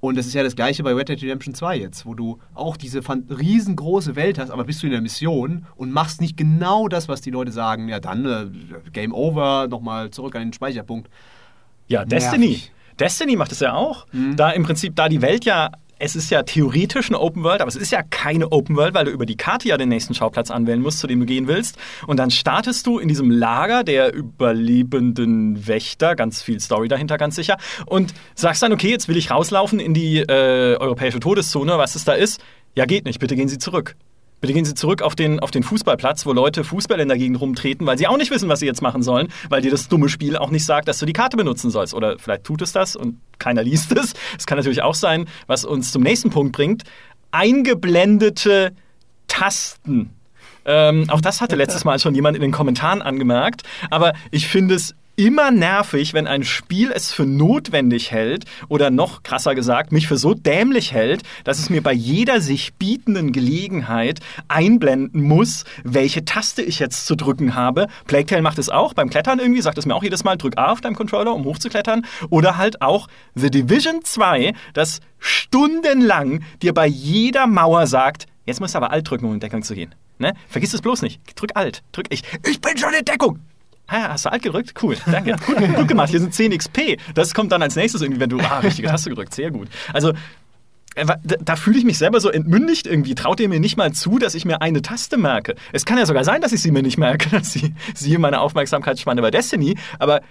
Und das ist ja das gleiche bei Red Dead Redemption 2 jetzt, wo du auch diese riesengroße Welt hast, aber bist du in der Mission und machst nicht genau das, was die Leute sagen, ja dann äh, Game Over, nochmal zurück an den Speicherpunkt. Ja, Destiny. Nervig. Destiny macht es ja auch. Mhm. Da im Prinzip, da die Welt ja es ist ja theoretisch eine Open World, aber es ist ja keine Open World, weil du über die Karte ja den nächsten Schauplatz anwählen musst, zu dem du gehen willst. Und dann startest du in diesem Lager der überlebenden Wächter, ganz viel Story dahinter, ganz sicher, und sagst dann, okay, jetzt will ich rauslaufen in die äh, europäische Todeszone, was es da ist. Ja, geht nicht, bitte gehen Sie zurück. Bitte gehen Sie zurück auf den, auf den Fußballplatz, wo Leute Fußball in der Gegend rumtreten, weil sie auch nicht wissen, was sie jetzt machen sollen, weil dir das dumme Spiel auch nicht sagt, dass du die Karte benutzen sollst. Oder vielleicht tut es das und keiner liest es. Es kann natürlich auch sein, was uns zum nächsten Punkt bringt. Eingeblendete Tasten. Ähm, auch das hatte letztes Mal schon jemand in den Kommentaren angemerkt. Aber ich finde es immer nervig, wenn ein Spiel es für notwendig hält oder noch krasser gesagt, mich für so dämlich hält, dass es mir bei jeder sich bietenden Gelegenheit einblenden muss, welche Taste ich jetzt zu drücken habe. Plague macht es auch beim Klettern irgendwie, sagt es mir auch jedes Mal, drück A auf deinem Controller, um hochzuklettern. Oder halt auch The Division 2, das stundenlang dir bei jeder Mauer sagt, jetzt musst du aber Alt drücken, um in Deckung zu gehen. Ne? Vergiss es bloß nicht. Drück Alt. Drück ich. Ich bin schon in Deckung. Ah, hast du alt gedrückt? Cool, danke. Gut, gut gemacht. Hier sind 10 XP. Das kommt dann als nächstes irgendwie, wenn du, ah, richtige Taste gedrückt. Sehr gut. Also, äh, da, da fühle ich mich selber so entmündigt irgendwie. Traut ihr mir nicht mal zu, dass ich mir eine Taste merke? Es kann ja sogar sein, dass ich sie mir nicht merke, dass sie, sie meine Aufmerksamkeitsspanne bei Destiny, aber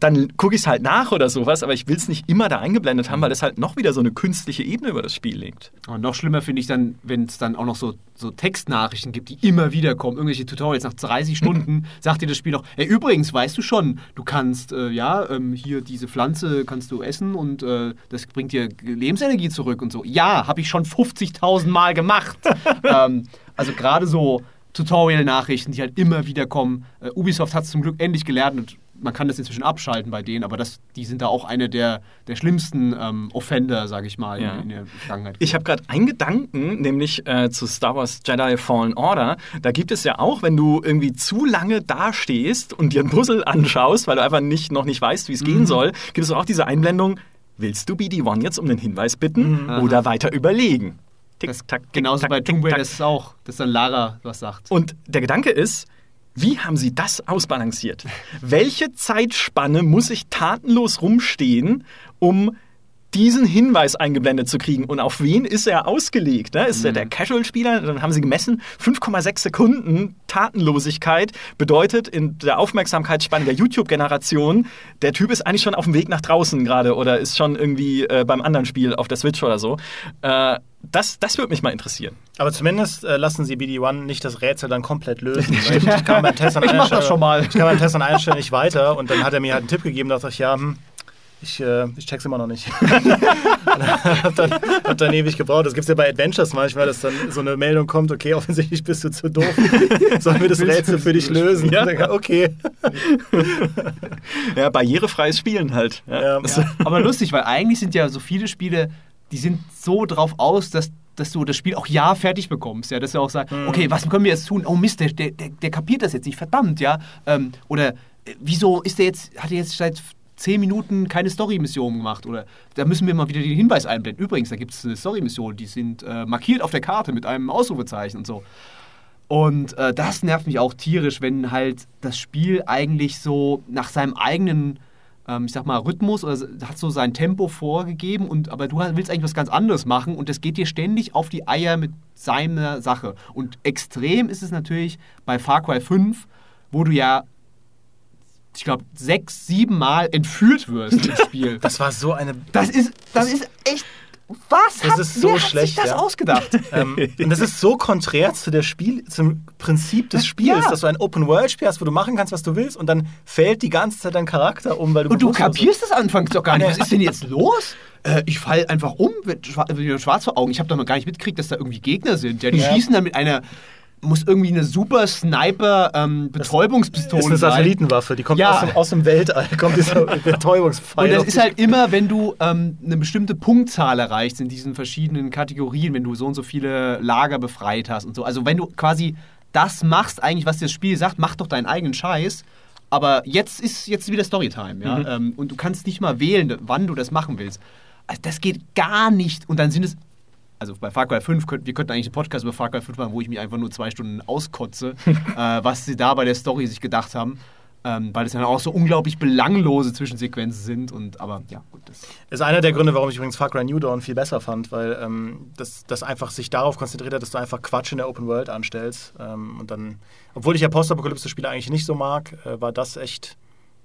dann gucke ich es halt nach oder sowas, aber ich will es nicht immer da eingeblendet haben, weil es halt noch wieder so eine künstliche Ebene über das Spiel legt. Und noch schlimmer finde ich dann, wenn es dann auch noch so, so Textnachrichten gibt, die immer wieder kommen, irgendwelche Tutorials nach 30 Stunden, sagt dir das Spiel noch, ey, übrigens, weißt du schon, du kannst, äh, ja, ähm, hier diese Pflanze kannst du essen und äh, das bringt dir Lebensenergie zurück und so. Ja, habe ich schon 50.000 Mal gemacht. ähm, also gerade so Tutorial-Nachrichten, die halt immer wieder kommen. Äh, Ubisoft hat es zum Glück endlich gelernt und man kann das inzwischen abschalten bei denen, aber das, die sind da auch eine der, der schlimmsten ähm, Offender, sage ich mal, Ja. in, in der Vergangenheit. Ich habe gerade einen Gedanken, nämlich äh, zu Star Wars Jedi Fallen Order. Da gibt es ja auch, wenn du irgendwie zu lange dastehst und dir ein Puzzle anschaust, weil du einfach nicht, noch nicht weißt, wie es Mhm. gehen soll, gibt es auch diese Einblendung, willst du BD-1 jetzt um den Hinweis bitten Mhm. oder weiter überlegen? Tick, das, tack, tick, genauso tack, bei Tomb Raider ist es auch, dass dann Lara was sagt. Und der Gedanke ist, wie haben sie das ausbalanciert? Welche Zeitspanne muss ich tatenlos rumstehen, um diesen Hinweis eingeblendet zu kriegen? Und auf wen ist er ausgelegt? Ne? Ist er der Casual-Spieler? Dann haben sie gemessen, 5,6 Sekunden Tatenlosigkeit bedeutet in der Aufmerksamkeitsspanne der YouTube-Generation, der Typ ist eigentlich schon auf dem Weg nach draußen gerade oder ist schon irgendwie äh, beim anderen Spiel auf der Switch oder so. Äh, das, das würde mich mal interessieren. Aber zumindest äh, lassen sie BD1 nicht das Rätsel dann komplett lösen. Ich, ich kann beim Test an einer Stelle-. Ich kann beim Test an einer Stelle nicht weiter und dann hat er mir halt einen Tipp gegeben, dachte ich, ja, hm, ich, äh, ich check's immer noch nicht. hab, dann, hab dann ewig gebraucht. Das gibt's ja bei Adventures manchmal, dass dann so eine Meldung kommt, okay, offensichtlich bist du zu doof. Sollen wir das Rätsel für dich lösen? Ja. Dann, Okay. Ja, barrierefreies Spielen halt. Ja. Das- Aber lustig, weil eigentlich sind ja so viele Spiele, die sind so drauf aus, dass, dass du das Spiel auch ja fertig bekommst. Ja, dass du auch sagst, okay, was können wir jetzt tun? Oh Mist, der, der, der, der kapiert das jetzt nicht, verdammt, ja. Ähm, oder äh, wieso ist der jetzt, hat er jetzt seit zehn Minuten keine Story-Mission gemacht? Oder da müssen wir mal wieder den Hinweis einblenden. Übrigens, da gibt es eine Story-Mission, die sind äh, markiert auf der Karte mit einem Ausrufezeichen und so. Und äh, das nervt mich auch tierisch, wenn halt das Spiel eigentlich so nach seinem eigenen, ähm, ich sag mal, Rhythmus oder hat so sein Tempo vorgegeben und aber du willst eigentlich was ganz anderes machen und das geht dir ständig auf die Eier mit seiner Sache. Und extrem ist es natürlich bei Far Cry 5, wo du ja, ich glaube, sechs, sieben Mal entführt wirst im Spiel. Das war so eine. Das ist, das ist echt. Was? Das hat, ist so wer schlecht, Hat sich das ja. ausgedacht? Ähm, und das ist so konträr zu der Spiel, zum Prinzip des Spiels, Ja. dass du ein Open-World-Spiel hast, wo du machen kannst, was du willst, und dann fällt die ganze Zeit dein Charakter um, weil du Und du kapierst es anfangs doch gar nicht. Was ist denn jetzt los? Äh, ich fall einfach um, wird schwa wird schwarz vor Augen. Ich habe doch noch gar nicht mitgekriegt, dass da irgendwie Gegner sind. Ja, die Ja. schießen dann mit einer, muss irgendwie eine super Sniper ähm, Betäubungspistole ist eine sein. Satellitenwaffe, die kommt Ja. aus, dem, aus dem Weltall, kommt dieser Betäubungspfeil. Und das ist halt immer, wenn du ähm, eine bestimmte Punktzahl erreichst in diesen verschiedenen Kategorien, wenn du so und so viele Lager befreit hast und so. Also wenn du quasi das machst, eigentlich, was dir das Spiel sagt, mach doch deinen eigenen Scheiß. Aber jetzt ist jetzt wieder Storytime, ja. Ähm, und du kannst nicht mal wählen, wann du das machen willst. Also das geht gar nicht. Und dann sind es. Also bei Far Cry 5, könnt, wir könnten eigentlich einen Podcast über Far Cry 5 machen, wo ich mich einfach nur zwei Stunden auskotze, äh, was sie da bei der Story sich gedacht haben. Ähm, weil es dann auch so unglaublich belanglose Zwischensequenzen sind. Und aber ja, gut, das. ist einer der Gründe, warum ich übrigens Far Cry New Dawn viel besser fand, weil ähm, das, das einfach sich darauf konzentriert hat, dass du einfach Quatsch in der Open World anstellst. Ähm, und dann, obwohl ich ja Postapokalypse-Spiele eigentlich nicht so mag, äh, war das echt,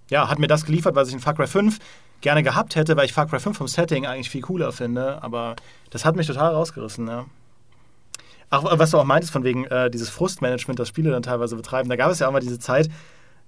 ja, hat mir das geliefert, was ich in Far Cry 5 gerne gehabt hätte, weil ich Far Cry 5 vom Setting eigentlich viel cooler finde. Aber das hat mich total rausgerissen, ja. Ach, was du auch meintest, von wegen äh, dieses Frustmanagement, das Spiele dann teilweise betreiben. Da gab es ja auch mal diese Zeit,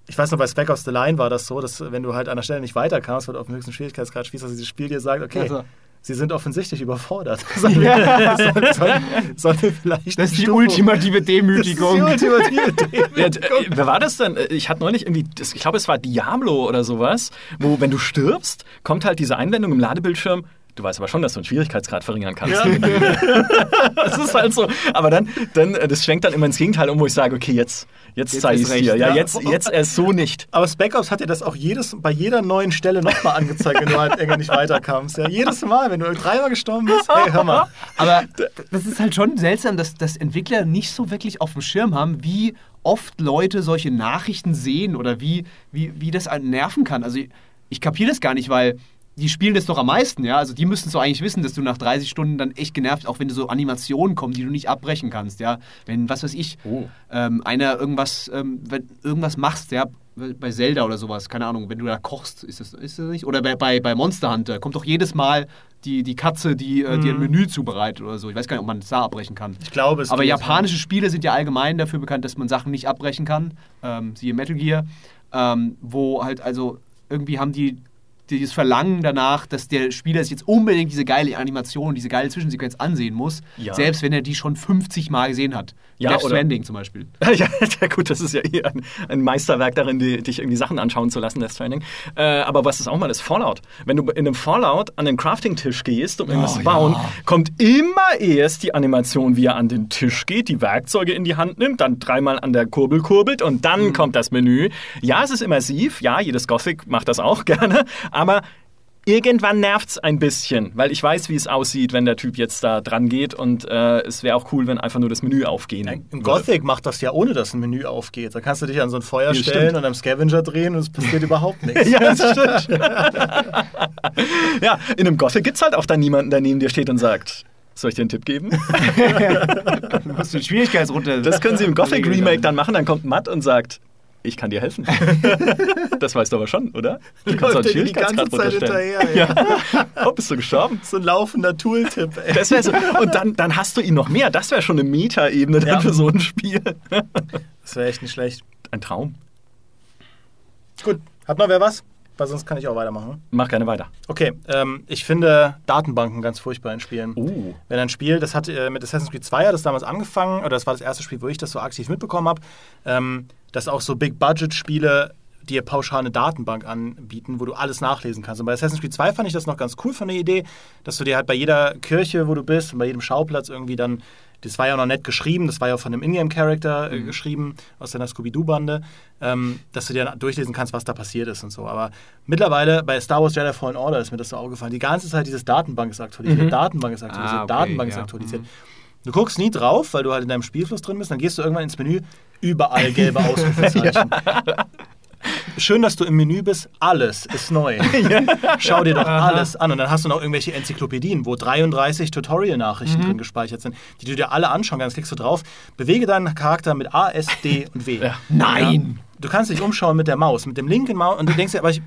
ich weiß noch, bei Spec Ops The Line war das so, dass wenn du halt an der Stelle nicht weiterkamst, weil du auf dem höchsten Schwierigkeitsgrad spielst, dass dieses Spiel dir sagt, okay, Also. Sie sind offensichtlich überfordert. sollen, wir, sollen, sollen, sollen wir vielleicht Das ist die ultimative Das Demütigung. ist die ultimative Ja, Demütigung. d- wer war das denn? Ich hatte neulich irgendwie, das, ich glaube, es war Diablo oder sowas, wo, wenn du stirbst, kommt halt diese Einblendung im Ladebildschirm. Du weißt aber schon, dass du den Schwierigkeitsgrad verringern kannst. das ist halt so. Aber dann, dann, äh, das schwenkt dann immer ins Gegenteil um, wo ich sage, okay, jetzt, jetzt, Jetzt zeige ich es dir. Ja, ja. jetzt, jetzt erst so nicht. Aber Spec Ops hat dir das auch jedes, bei jeder neuen Stelle nochmal angezeigt, wenn du halt irgendwie nicht weiterkamst. Ja, jedes Mal, wenn du dreimal gestorben bist, hey, hör mal. Aber das ist halt schon seltsam, dass, dass Entwickler nicht so wirklich auf dem Schirm haben, wie oft Leute solche Nachrichten sehen oder wie, wie, wie das einen nerven kann. Also ich, ich kapiere das gar nicht, weil die spielen das doch am meisten, ja. Also die müssten so eigentlich wissen, dass du nach 30 Stunden dann echt genervt, auch wenn so Animationen kommen, die du nicht abbrechen kannst, ja. Wenn, was weiß ich, Oh. ähm, einer irgendwas, ähm, wenn irgendwas machst, ja, bei Zelda oder sowas, keine Ahnung, wenn du da kochst, ist das, ist das nicht? Oder bei, bei, bei Monster Hunter kommt doch jedes Mal die, die Katze, die äh, dir ein Menü zubereitet oder so. Ich weiß gar nicht, ob man das da abbrechen kann. Ich glaube, es Aber japanische Spiele sind ja allgemein dafür bekannt, dass man Sachen nicht abbrechen kann. Ähm, siehe Metal Gear. Ähm, wo halt, also irgendwie haben die dieses Verlangen danach, dass der Spieler sich jetzt unbedingt diese geile Animation, diese geile Zwischensequenz ansehen muss, Ja. selbst wenn er die schon 50 Mal gesehen hat. Ja, Death Stranding zum Beispiel. Ja, gut, das ist ja eh ein, ein Meisterwerk darin, die, dich irgendwie Sachen anschauen zu lassen, Death Stranding. Äh, aber was ist auch mal das Fallout? Wenn du in einem Fallout an den Crafting-Tisch gehst, um irgendwas Oh, zu bauen, ja. kommt immer erst die Animation, wie er an den Tisch geht, die Werkzeuge in die Hand nimmt, dann dreimal an der Kurbel kurbelt und dann kommt das Menü. Ja, es ist immersiv, ja, jedes Gothic macht das auch gerne, aber Irgendwann nervt's ein bisschen, weil ich weiß, wie es aussieht, wenn der Typ jetzt da dran geht und äh, es wäre auch cool, wenn einfach nur das Menü aufgehen Im würde. Gothic macht das ja ohne, dass ein Menü aufgeht. Da kannst du dich an so ein Feuer Ja, stellen stimmt. und am Scavenger drehen und es passiert überhaupt nichts. Ja, das stimmt. ja, in einem Gothic gibt's halt auch dann niemanden, der neben dir steht und sagt, soll ich dir einen Tipp geben? Du musst die Schwierigkeitsrunde. Das können sie im Gothic Remake dann machen, dann kommt Matt und sagt, ich kann dir helfen. das weißt du aber schon, oder? Du kannst auch Läuft einen die ganze Zeit hinterher. Ja. Oh, bist du gestorben? So ein laufender Tooltip, ey. Das so. Und dann, dann hast du ihn noch mehr. Das wäre schon eine Meta-Ebene Ja. für so ein Spiel. Das wäre echt nicht schlecht. Ein Traum. Gut, hat noch wer was? Weil sonst kann ich auch weitermachen. Mach gerne weiter. Okay, ähm, ich finde Datenbanken ganz furchtbar in Spielen. Oh. Wenn ein Spiel, das hat äh, mit Assassin's Creed 2 hat das damals angefangen, oder das war das erste Spiel, wo ich das so aktiv mitbekommen habe, ähm, dass auch so Big-Budget-Spiele dir pauschal eine Datenbank anbieten, wo du alles nachlesen kannst. Und bei Assassin's Creed 2 fand ich das noch ganz cool von der Idee, dass du dir halt bei jeder Kirche, wo du bist, und bei jedem Schauplatz irgendwie dann, das war ja auch noch nett geschrieben, das war ja auch von einem Ingame-Character äh, geschrieben, aus deiner Scooby-Doo-Bande, ähm, dass du dir dann durchlesen kannst, was da passiert ist und so. Aber mittlerweile bei Star Wars Jedi Fallen Order ist mir das so aufgefallen. Die ganze Zeit dieses Datenbank ist aktualisiert, Datenbank ist aktualisiert, Ah, okay, Datenbank ist ja. aktualisiert. Du guckst nie drauf, weil du halt in deinem Spielfluss drin bist, dann gehst du irgendwann ins Menü, überall gelbe Ausrufezeichen. Schön, dass du im Menü bist, alles ist neu. Schau dir doch alles an. Und dann hast du noch irgendwelche Enzyklopädien, wo 33 Tutorial-Nachrichten drin gespeichert sind, die du dir alle anschauen kannst. Klickst du drauf, bewege deinen Charakter mit A, S, D und W. Nein! Du kannst dich umschauen mit der Maus, mit dem linken Maus und du denkst dir, aber ich,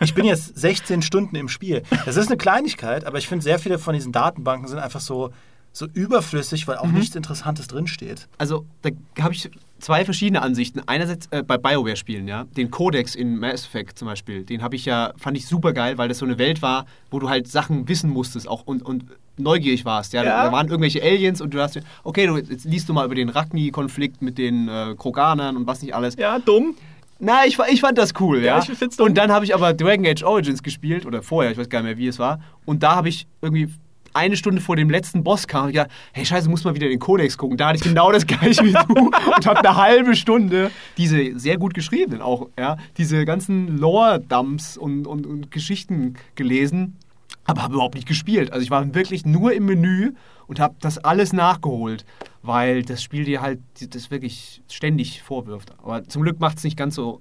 ich bin jetzt 16 Stunden im Spiel. Das ist eine Kleinigkeit, aber ich finde, sehr viele von diesen Datenbanken sind einfach so, so überflüssig, weil auch nichts Interessantes drinsteht. Also, da habe ich zwei verschiedene Ansichten. Einerseits äh, bei BioWare-Spielen, ja. Den Codex in Mass Effect zum Beispiel, den habe ich ja, fand ich super geil, weil das so eine Welt war, wo du halt Sachen wissen musstest auch und, und neugierig warst. Ja? Ja. Da waren irgendwelche Aliens und du hast, okay, du, jetzt liest du mal über den Ragni-Konflikt mit den äh, Kroganern und was nicht alles. Ja, dumm. Na, ich, ich fand das cool, Ja, ja. ich dumm. und dann habe ich aber Dragon Age Origins gespielt, oder vorher, ich weiß gar nicht mehr, wie es war. Und da habe ich irgendwie eine Stunde vor dem letzten Boss kam, ich gedacht, hey Scheiße, muss mal wieder in den Kodex gucken. Da hatte ich genau das gleiche wie du und habe eine halbe Stunde diese sehr gut geschriebenen auch, ja, diese ganzen Lore-Dumps und, und, und Geschichten gelesen, aber habe überhaupt nicht gespielt. Also ich war wirklich nur im Menü und habe das alles nachgeholt, weil das Spiel dir halt das wirklich ständig vorwirft. Aber zum Glück macht es nicht ganz so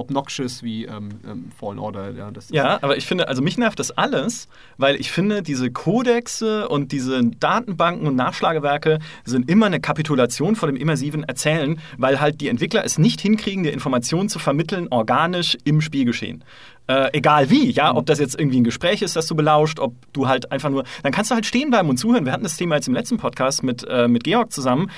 obnoxious wie ähm, ähm, Fallen Order. Ja, Ja, aber ich finde, also mich nervt das alles, weil ich finde, diese Kodexe und diese Datenbanken und Nachschlagewerke sind immer eine Kapitulation vor dem immersiven Erzählen, weil halt die Entwickler es nicht hinkriegen, dir Informationen zu vermitteln, organisch im Spielgeschehen. Äh, egal wie, ja, ob das jetzt irgendwie ein Gespräch ist, das du belauscht, ob du halt einfach nur, dann kannst du halt stehen bleiben und zuhören. Wir hatten das Thema jetzt im letzten Podcast mit, äh, mit Georg zusammen.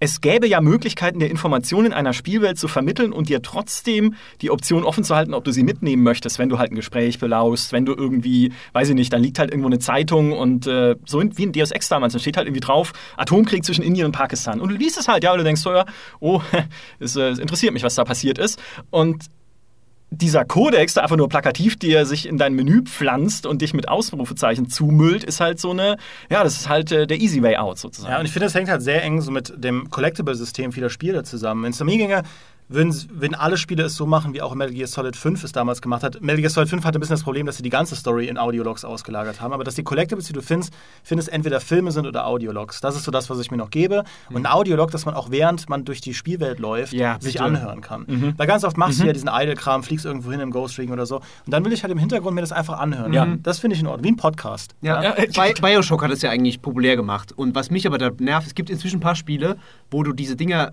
Es gäbe ja Möglichkeiten, dir Informationen in einer Spielwelt zu vermitteln und dir trotzdem die Option offen zu halten, ob du sie mitnehmen möchtest, wenn du halt ein Gespräch belauschst, wenn du irgendwie, weiß ich nicht, dann liegt halt irgendwo eine Zeitung und äh, so wie in Deus Ex damals, da steht halt irgendwie drauf, Atomkrieg zwischen Indien und Pakistan. Und du liest es halt, ja, und du denkst so, ja, oh, es, äh, es interessiert mich, was da passiert ist. Und dieser Kodex, der einfach nur plakativ dir sich in dein Menü pflanzt und dich mit Ausrufezeichen zumüllt, ist halt so eine, ja, das ist halt äh, der easy way out sozusagen. Ja, und ich finde, das hängt halt sehr eng so mit dem Collectible-System vieler Spiele zusammen. Wenn es um ginge, würden, würden alle Spiele es so machen, wie auch Metal Gear Solid 5 es damals gemacht hat. Metal Gear Solid 5 hatte ein bisschen das Problem, dass sie die ganze Story in Audiologs ausgelagert haben, aber dass die Collectibles, die du findest, findest entweder Filme sind oder Audiologs. Das ist so das, was ich mir noch gebe. Und ein Audiolog, das man auch während man durch die Spielwelt läuft, Ja, sich bitte. anhören kann. Weil ganz oft machst du ja diesen Idle-Kram, fliegst irgendwo hin im Ghost Recon oder so. Und dann will ich halt im Hintergrund mir das einfach anhören. Ja. Das finde ich in Ordnung. Wie ein Podcast. Ja, Ja, Bi Bioshock hat es ja eigentlich populär gemacht. Und was mich aber da nervt, es gibt inzwischen ein paar Spiele, wo du diese Dinger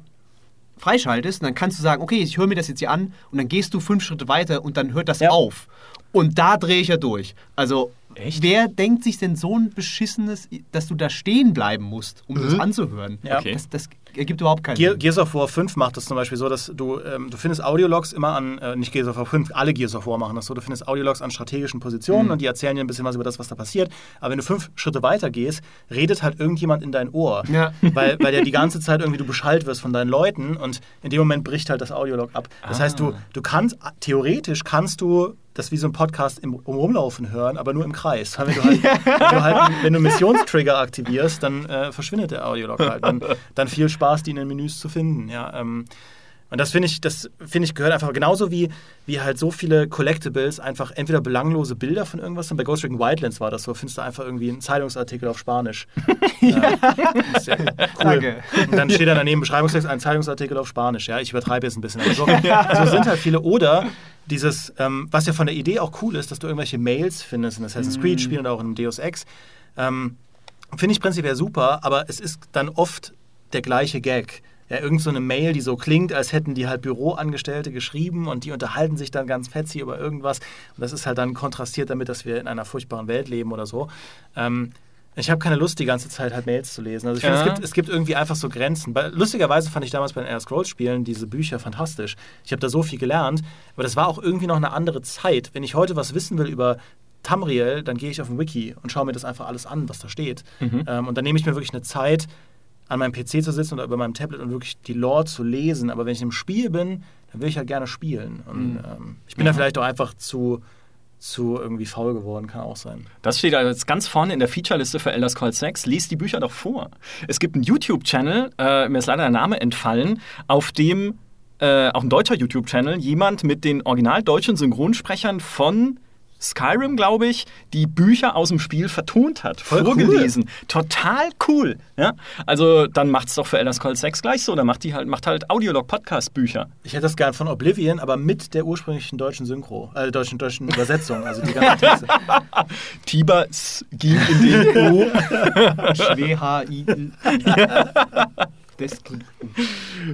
freischaltest und dann kannst du sagen, okay, ich höre mir das jetzt hier an und dann gehst du fünf Schritte weiter und dann hört das Ja. auf. Und da drehe ich ja durch. Also Echt? Wer denkt sich denn so ein beschissenes, dass du da stehen bleiben musst, um das anzuhören? Ja. Okay. Das, das ergibt überhaupt keinen Ge Sinn. Gears of War 5 macht das zum Beispiel so, dass du, ähm, du findest Audiologs immer an, äh, nicht Gears of War 5, alle Gears of War machen das so, du findest Audiologs an strategischen Positionen Mhm. und die erzählen dir ein bisschen was über das, was da passiert. Aber wenn du fünf Schritte weiter gehst, redet halt irgendjemand in dein Ohr. Ja. Weil, weil ja die ganze Zeit irgendwie du Bescheid wirst von deinen Leuten und in dem Moment bricht halt das Audiolog ab. Das heißt, du, du kannst, theoretisch kannst du das wie so ein Podcast im um Rumlaufen hören, aber nur im Kreis. Wenn du halt, wenn du, halt, wenn du Missionstrigger aktivierst, dann äh, verschwindet der Audiolog halt. Dann, dann viel Spaß, die in den Menüs zu finden. Ja, ähm, und das finde ich, das finde ich gehört einfach genauso wie, wie halt so viele Collectibles einfach entweder belanglose Bilder von irgendwas sind. Bei Ghost Recon Wildlands war das so, findest du einfach irgendwie einen Zeitungsartikel auf Spanisch. ja, ist ja cool. Danke. Und dann steht da daneben Beschreibungstext, ein Zeitungsartikel auf Spanisch. Ja, ich übertreibe jetzt ein bisschen. Aber so, so sind halt viele. Oder dieses, ähm, was ja von der Idee auch cool ist, dass du irgendwelche Mails findest in Assassin's Creed Spielen oder auch in einem Deus Ex. Ähm, Finde ich prinzipiell super, aber es ist dann oft der gleiche Gag. Ja, irgend so eine Mail, die so klingt, als hätten die halt Büroangestellte geschrieben und die unterhalten sich dann ganz fetzig über irgendwas. Und das ist halt dann kontrastiert damit, dass wir in einer furchtbaren Welt leben oder so. Ähm, ich habe keine Lust, die ganze Zeit halt Mails zu lesen. Also ich finde, Ja. es, gibt, es gibt irgendwie einfach so Grenzen. Lustigerweise fand ich damals bei den Elder Scrolls Spielen diese Bücher fantastisch. Ich habe da so viel gelernt, aber das war auch irgendwie noch eine andere Zeit. Wenn ich heute was wissen will über Tamriel, dann gehe ich auf den Wiki und schaue mir das einfach alles an, was da steht. Ähm, und dann nehme ich mir wirklich eine Zeit, an meinem PC zu sitzen oder über meinem Tablet und wirklich die Lore zu lesen. Aber wenn ich im Spiel bin, dann will ich halt gerne spielen. Und ähm, ich bin da vielleicht auch einfach zu, zu irgendwie faul geworden, kann auch sein. Das steht da jetzt ganz vorne in der Featureliste für Elder Scrolls 6. Lies die Bücher doch vor. Es gibt einen YouTube-Channel, äh, mir ist leider der Name entfallen, auf dem, äh, auch ein deutscher YouTube-Channel, jemand mit den original deutschen Synchronsprechern von Skyrim, glaube ich, die Bücher aus dem Spiel vertont hat, Voll vorgelesen. Total cool. Ja? Also dann macht's doch für Elder Scrolls 6 gleich so. Dann macht die halt, macht halt Audiolog-Podcast-Bücher. Ich hätte das gern von Oblivion, aber mit der ursprünglichen deutschen Synchro, äh, deutschen, deutschen Übersetzung. Also die ganzen Texte. Tiber ging in den O. Schw-H-I. Das klingt.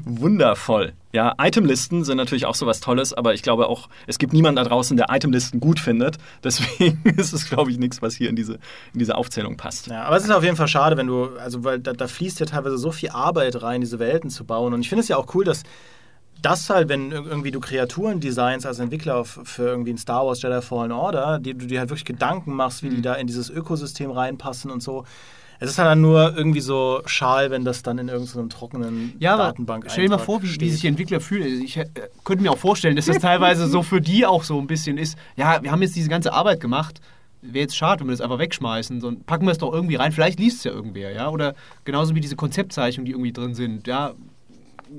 Wundervoll. Ja, Itemlisten sind natürlich auch sowas Tolles, aber ich glaube auch, es gibt niemanden da draußen, der Itemlisten gut findet. Deswegen ist es, glaube ich, nichts, was hier in diese, in diese Aufzählung passt. Ja, aber es ist auf jeden Fall schade, wenn du, also weil da, da fließt ja teilweise so viel Arbeit rein, diese Welten zu bauen. Und ich finde es ja auch cool, dass das halt, wenn ir- irgendwie du Kreaturen designst als Entwickler für irgendwie ein Star Wars Jedi Fallen Order, die du dir halt wirklich Gedanken machst, wie die da in dieses Ökosystem reinpassen und so. Es ist halt dann nur irgendwie so schal, wenn das dann in irgendeinem trockenen Ja, Datenbank stell dir mal vor, wie, wie sich die Entwickler fühlen. Ich äh, könnte mir auch vorstellen, dass das teilweise so für die auch so ein bisschen ist. Ja, wir haben jetzt diese ganze Arbeit gemacht. Wäre jetzt schade, wenn wir das einfach wegschmeißen. So, packen wir es doch irgendwie rein. Vielleicht liest es ja irgendwer, ja. Oder genauso wie diese Konzeptzeichnungen, die irgendwie drin sind. Ja,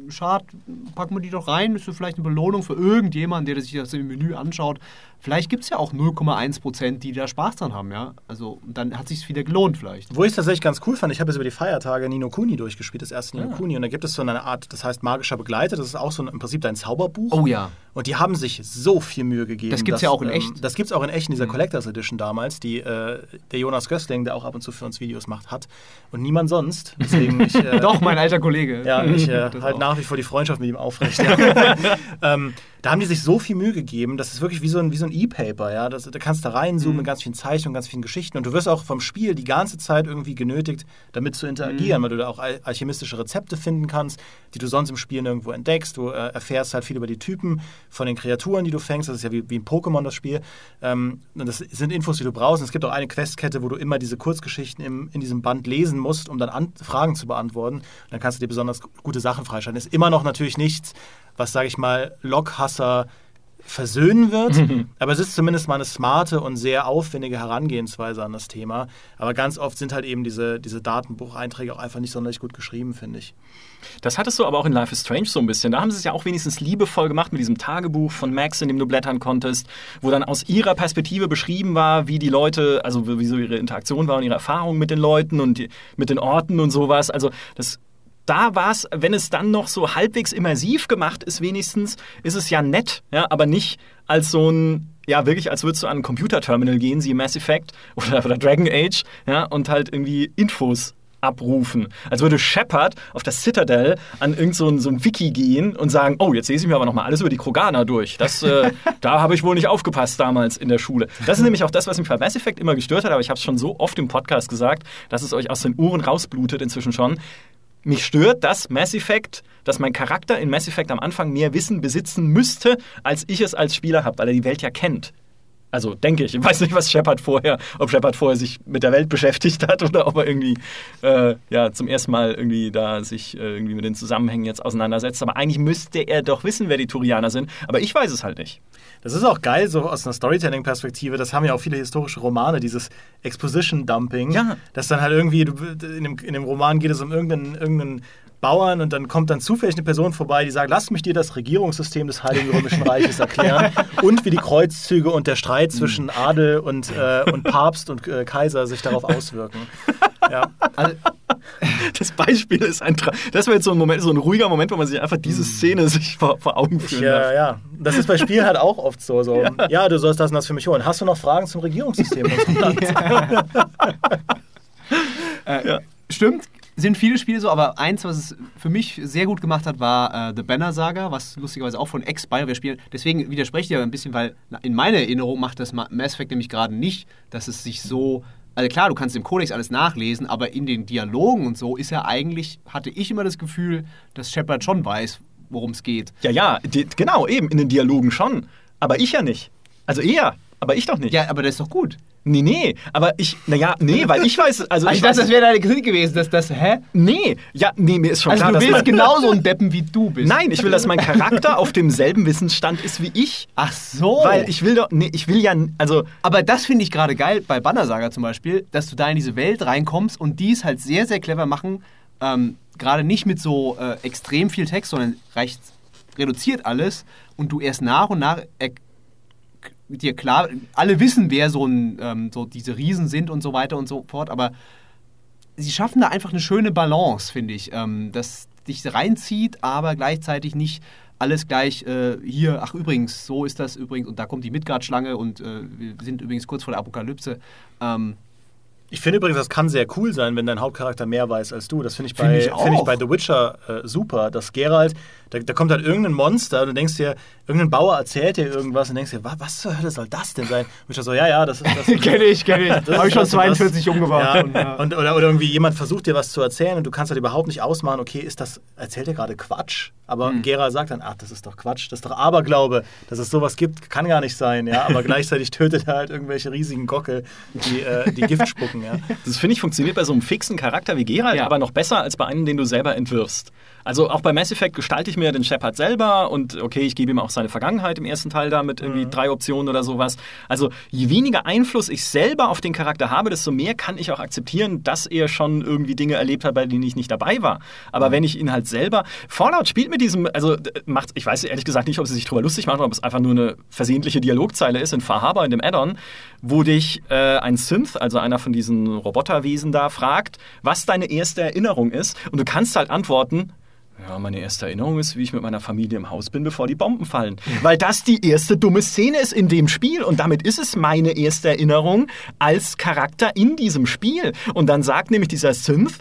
schade, packen wir die doch rein. Ist vielleicht eine Belohnung für irgendjemanden, der sich das im Menü anschaut. Vielleicht gibt es ja auch 0,1 Prozent, die da Spaß dran haben, ja. Also, dann hat sich wieder gelohnt vielleicht. Wo ich es tatsächlich ganz cool fand, ich habe jetzt über die Feiertage Nino Kuni durchgespielt, das erste Nino Kuni. Und da gibt es so eine Art, das heißt magischer Begleiter, das ist auch so ein, im Prinzip dein Zauberbuch. Oh ja. Und die haben sich so viel Mühe gegeben. Das gibt's dass, ja auch in ähm, echt. Das gibt es auch in echt in dieser Mhm. Collectors Edition damals, die äh, der Jonas Gößling, der auch ab und zu für uns Videos macht, hat. Und niemand sonst. Deswegen ich, äh, Doch, mein alter Kollege. ja, ich äh, halt nach wie vor die Freundschaft mit ihm aufrecht. Ja. ähm, da haben die sich so viel Mühe gegeben, das ist wirklich wie so ein, wie so ein E-Paper. Ja? Das, da kannst du reinzoomen Mhm. mit ganz vielen Zeichnungen, ganz vielen Geschichten und du wirst auch vom Spiel die ganze Zeit irgendwie genötigt, damit zu Mhm. interagieren, weil du da auch al- alchemistische Rezepte finden kannst, die du sonst im Spiel nirgendwo entdeckst. Du äh, erfährst halt viel über die Typen von den Kreaturen, die du fängst. Das ist ja wie, wie ein Pokémon, das Spiel. Ähm, und das sind Infos, die du brauchst. Und es gibt auch eine Questkette, wo du immer diese Kurzgeschichten im, in diesem Band lesen musst, um dann an Fragen zu beantworten. Und dann kannst du dir besonders gute Sachen freischalten. Ist immer noch natürlich nichts, was, sage ich mal, Lockhasser versöhnen wird, aber es ist zumindest mal eine smarte und sehr aufwendige Herangehensweise an das Thema. Aber ganz oft sind halt eben diese, diese Datenbucheinträge auch einfach nicht sonderlich gut geschrieben, finde ich. Das hattest du aber auch in Life is Strange so ein bisschen. Da haben sie es ja auch wenigstens liebevoll gemacht mit diesem Tagebuch von Max, in dem du blättern konntest, wo dann aus ihrer Perspektive beschrieben war, wie die Leute, also wie so ihre Interaktion war und ihre Erfahrungen mit den Leuten und die, mit den Orten und sowas. Also das da war es, wenn es dann noch so halbwegs immersiv gemacht ist, wenigstens, ist es ja nett, ja, aber nicht als so ein, ja, wirklich, als würdest du an ein Computerterminal gehen, sie Mass Effect oder, oder Dragon Age, ja, und halt irgendwie Infos abrufen. Als würde Shepard auf der Citadel an irgend so ein, so ein Wiki gehen und sagen, oh, jetzt lese ich mir aber nochmal alles über die Kroganer durch. Das, äh, da habe ich wohl nicht aufgepasst damals in der Schule. Das ist nämlich auch das, was mich bei Mass Effect immer gestört hat, aber ich habe es schon so oft im Podcast gesagt, dass es euch aus den Ohren rausblutet inzwischen schon. Mich stört, dass Mass Effect, dass mein Charakter in Mass Effect am Anfang mehr Wissen besitzen müsste, als ich es als Spieler habe, weil er die Welt ja kennt. Also denke ich. Ich weiß nicht, was Shepard vorher, ob Shepard vorher sich mit der Welt beschäftigt hat oder ob er irgendwie äh, ja, zum ersten Mal irgendwie da sich äh, irgendwie mit den Zusammenhängen jetzt auseinandersetzt. Aber eigentlich müsste er doch wissen, wer die Turianer sind. Aber ich weiß es halt nicht. Das ist auch geil, so aus einer Storytelling-Perspektive. Das haben ja auch viele historische Romane, dieses Exposition-Dumping. Ja. Dass dann halt irgendwie, in, dem, in dem Roman geht es um irgendeinen, irgendeinen Bauern und dann kommt dann zufällig eine Person vorbei, die sagt, lass mich dir das Regierungssystem des Heiligen Römischen Reiches erklären und wie die Kreuzzüge und der Streit zwischen Adel und, äh, und Papst und äh, Kaiser sich darauf auswirken. Ja. Also, Das Beispiel ist ein Tra Das wäre jetzt so ein Moment, so ein ruhiger Moment, wo man sich einfach diese Szene sich vor, vor Augen Ich, führen äh, darf. ja, das ist bei Spielen halt auch oft so. so ja. du sollst das und das für mich holen. Hast du noch Fragen zum Regierungssystem Landes? äh, Stimmt, sind viele Spiele so, aber eins, was es für mich sehr gut gemacht hat, war äh, The Banner Saga, was lustigerweise auch von Ex-BioWare spielen. Deswegen widerspreche ich dir ein bisschen, weil in meiner Erinnerung macht das Ma- Mass Effect nämlich gerade nicht, dass es sich so. Also klar, du kannst im Codex alles nachlesen, aber in den Dialogen und so ist ja eigentlich, hatte ich immer das Gefühl, dass Shepard schon weiß, worum es geht. Ja, ja, die, genau, eben, in den Dialogen schon. Aber ich ja nicht. Also eher, aber ich doch nicht. Ja, aber das ist doch gut. Nee, nee, aber ich, naja, nee, weil ich weiß, also Also ich ich dachte, das wäre deine Kritik gewesen, dass das, hä? nee, ja, nee, mir ist schon Also klar, du willst genauso ein Deppen wie du bist. Nein, ich will, dass mein Charakter auf demselben Wissensstand ist wie ich. Ach so. Weil ich will doch, nee, ich will ja, also, Aber das finde ich gerade geil bei Banner Saga zum Beispiel, dass du da in diese Welt reinkommst und die es halt sehr, sehr clever machen. Ähm, gerade nicht mit so äh, extrem viel Text, sondern recht reduziert alles und du erst nach und nach er, dir klar, alle wissen, wer so, ein, ähm, so diese Riesen sind und so weiter und so fort, aber sie schaffen da einfach eine schöne Balance, finde ich, ähm, dass dich reinzieht, aber gleichzeitig nicht alles gleich äh, hier, ach übrigens, so ist das übrigens und da kommt die Midgard-Schlange und äh, wir sind übrigens kurz vor der Apokalypse. Ähm, Ich finde übrigens, das kann sehr cool sein, wenn dein Hauptcharakter mehr weiß als du. Das finde ich, Finde bei- ich auch. finde ich bei The Witcher äh, super, dass Geralt, da, da kommt halt irgendein Monster und du denkst dir, irgendein Bauer erzählt dir irgendwas und denkst dir, was, was zur Hölle soll das denn sein? Und ich so, ja, ja, das ist das. ich, kenne ich. Das Habe das und das. umgebracht. Ja, und, ja. und, oder, oder irgendwie jemand versucht dir was zu erzählen und du kannst halt überhaupt nicht ausmachen, okay, ist das, erzählt er gerade Quatsch? Aber Hm. Geralt sagt dann, ach, das ist doch Quatsch, das ist doch Aberglaube, dass es sowas gibt, kann gar nicht sein, ja. Aber gleichzeitig tötet er halt irgendwelche riesigen Gockel, die, äh, die Gift spucken, ja. das finde ich funktioniert bei so einem fixen Charakter wie Geralt, Ja. aber noch besser als bei einem, den du selber entwirfst. Also auch bei Mass Effect gestalte ich mir den Shepard selber und okay, ich gebe ihm auch seine Vergangenheit im ersten Teil da mit irgendwie drei Optionen oder sowas. Also je weniger Einfluss ich selber auf den Charakter habe, desto mehr kann ich auch akzeptieren, dass er schon irgendwie Dinge erlebt hat, bei denen ich nicht dabei war. Aber wenn ich ihn halt selber Fallout spielt mit diesem, also macht, ich weiß ehrlich gesagt nicht, ob sie sich drüber lustig machen, ob es einfach nur eine versehentliche Dialogzeile ist in Far Harbor in dem Add-on, wo dich äh, ein Synth, also einer von diesen Roboterwesen da, fragt, was deine erste Erinnerung ist. Und du kannst halt antworten, ja, meine erste Erinnerung ist, wie ich mit meiner Familie im Haus bin, bevor die Bomben fallen. Weil das die erste dumme Szene ist in dem Spiel. Und damit ist es meine erste Erinnerung als Charakter in diesem Spiel. Und dann sagt nämlich dieser Synth,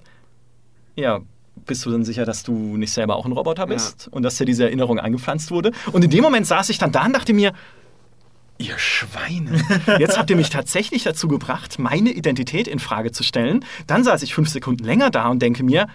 ja, bist du denn sicher, dass du nicht selber auch ein Roboter bist? Und dass dir diese Erinnerung eingepflanzt wurde? Und in dem Moment saß ich dann da und dachte mir, Ihr Schweine. Jetzt habt ihr mich tatsächlich dazu gebracht, meine Identität in Frage zu stellen. Dann saß ich fünf Sekunden länger da und denke mir,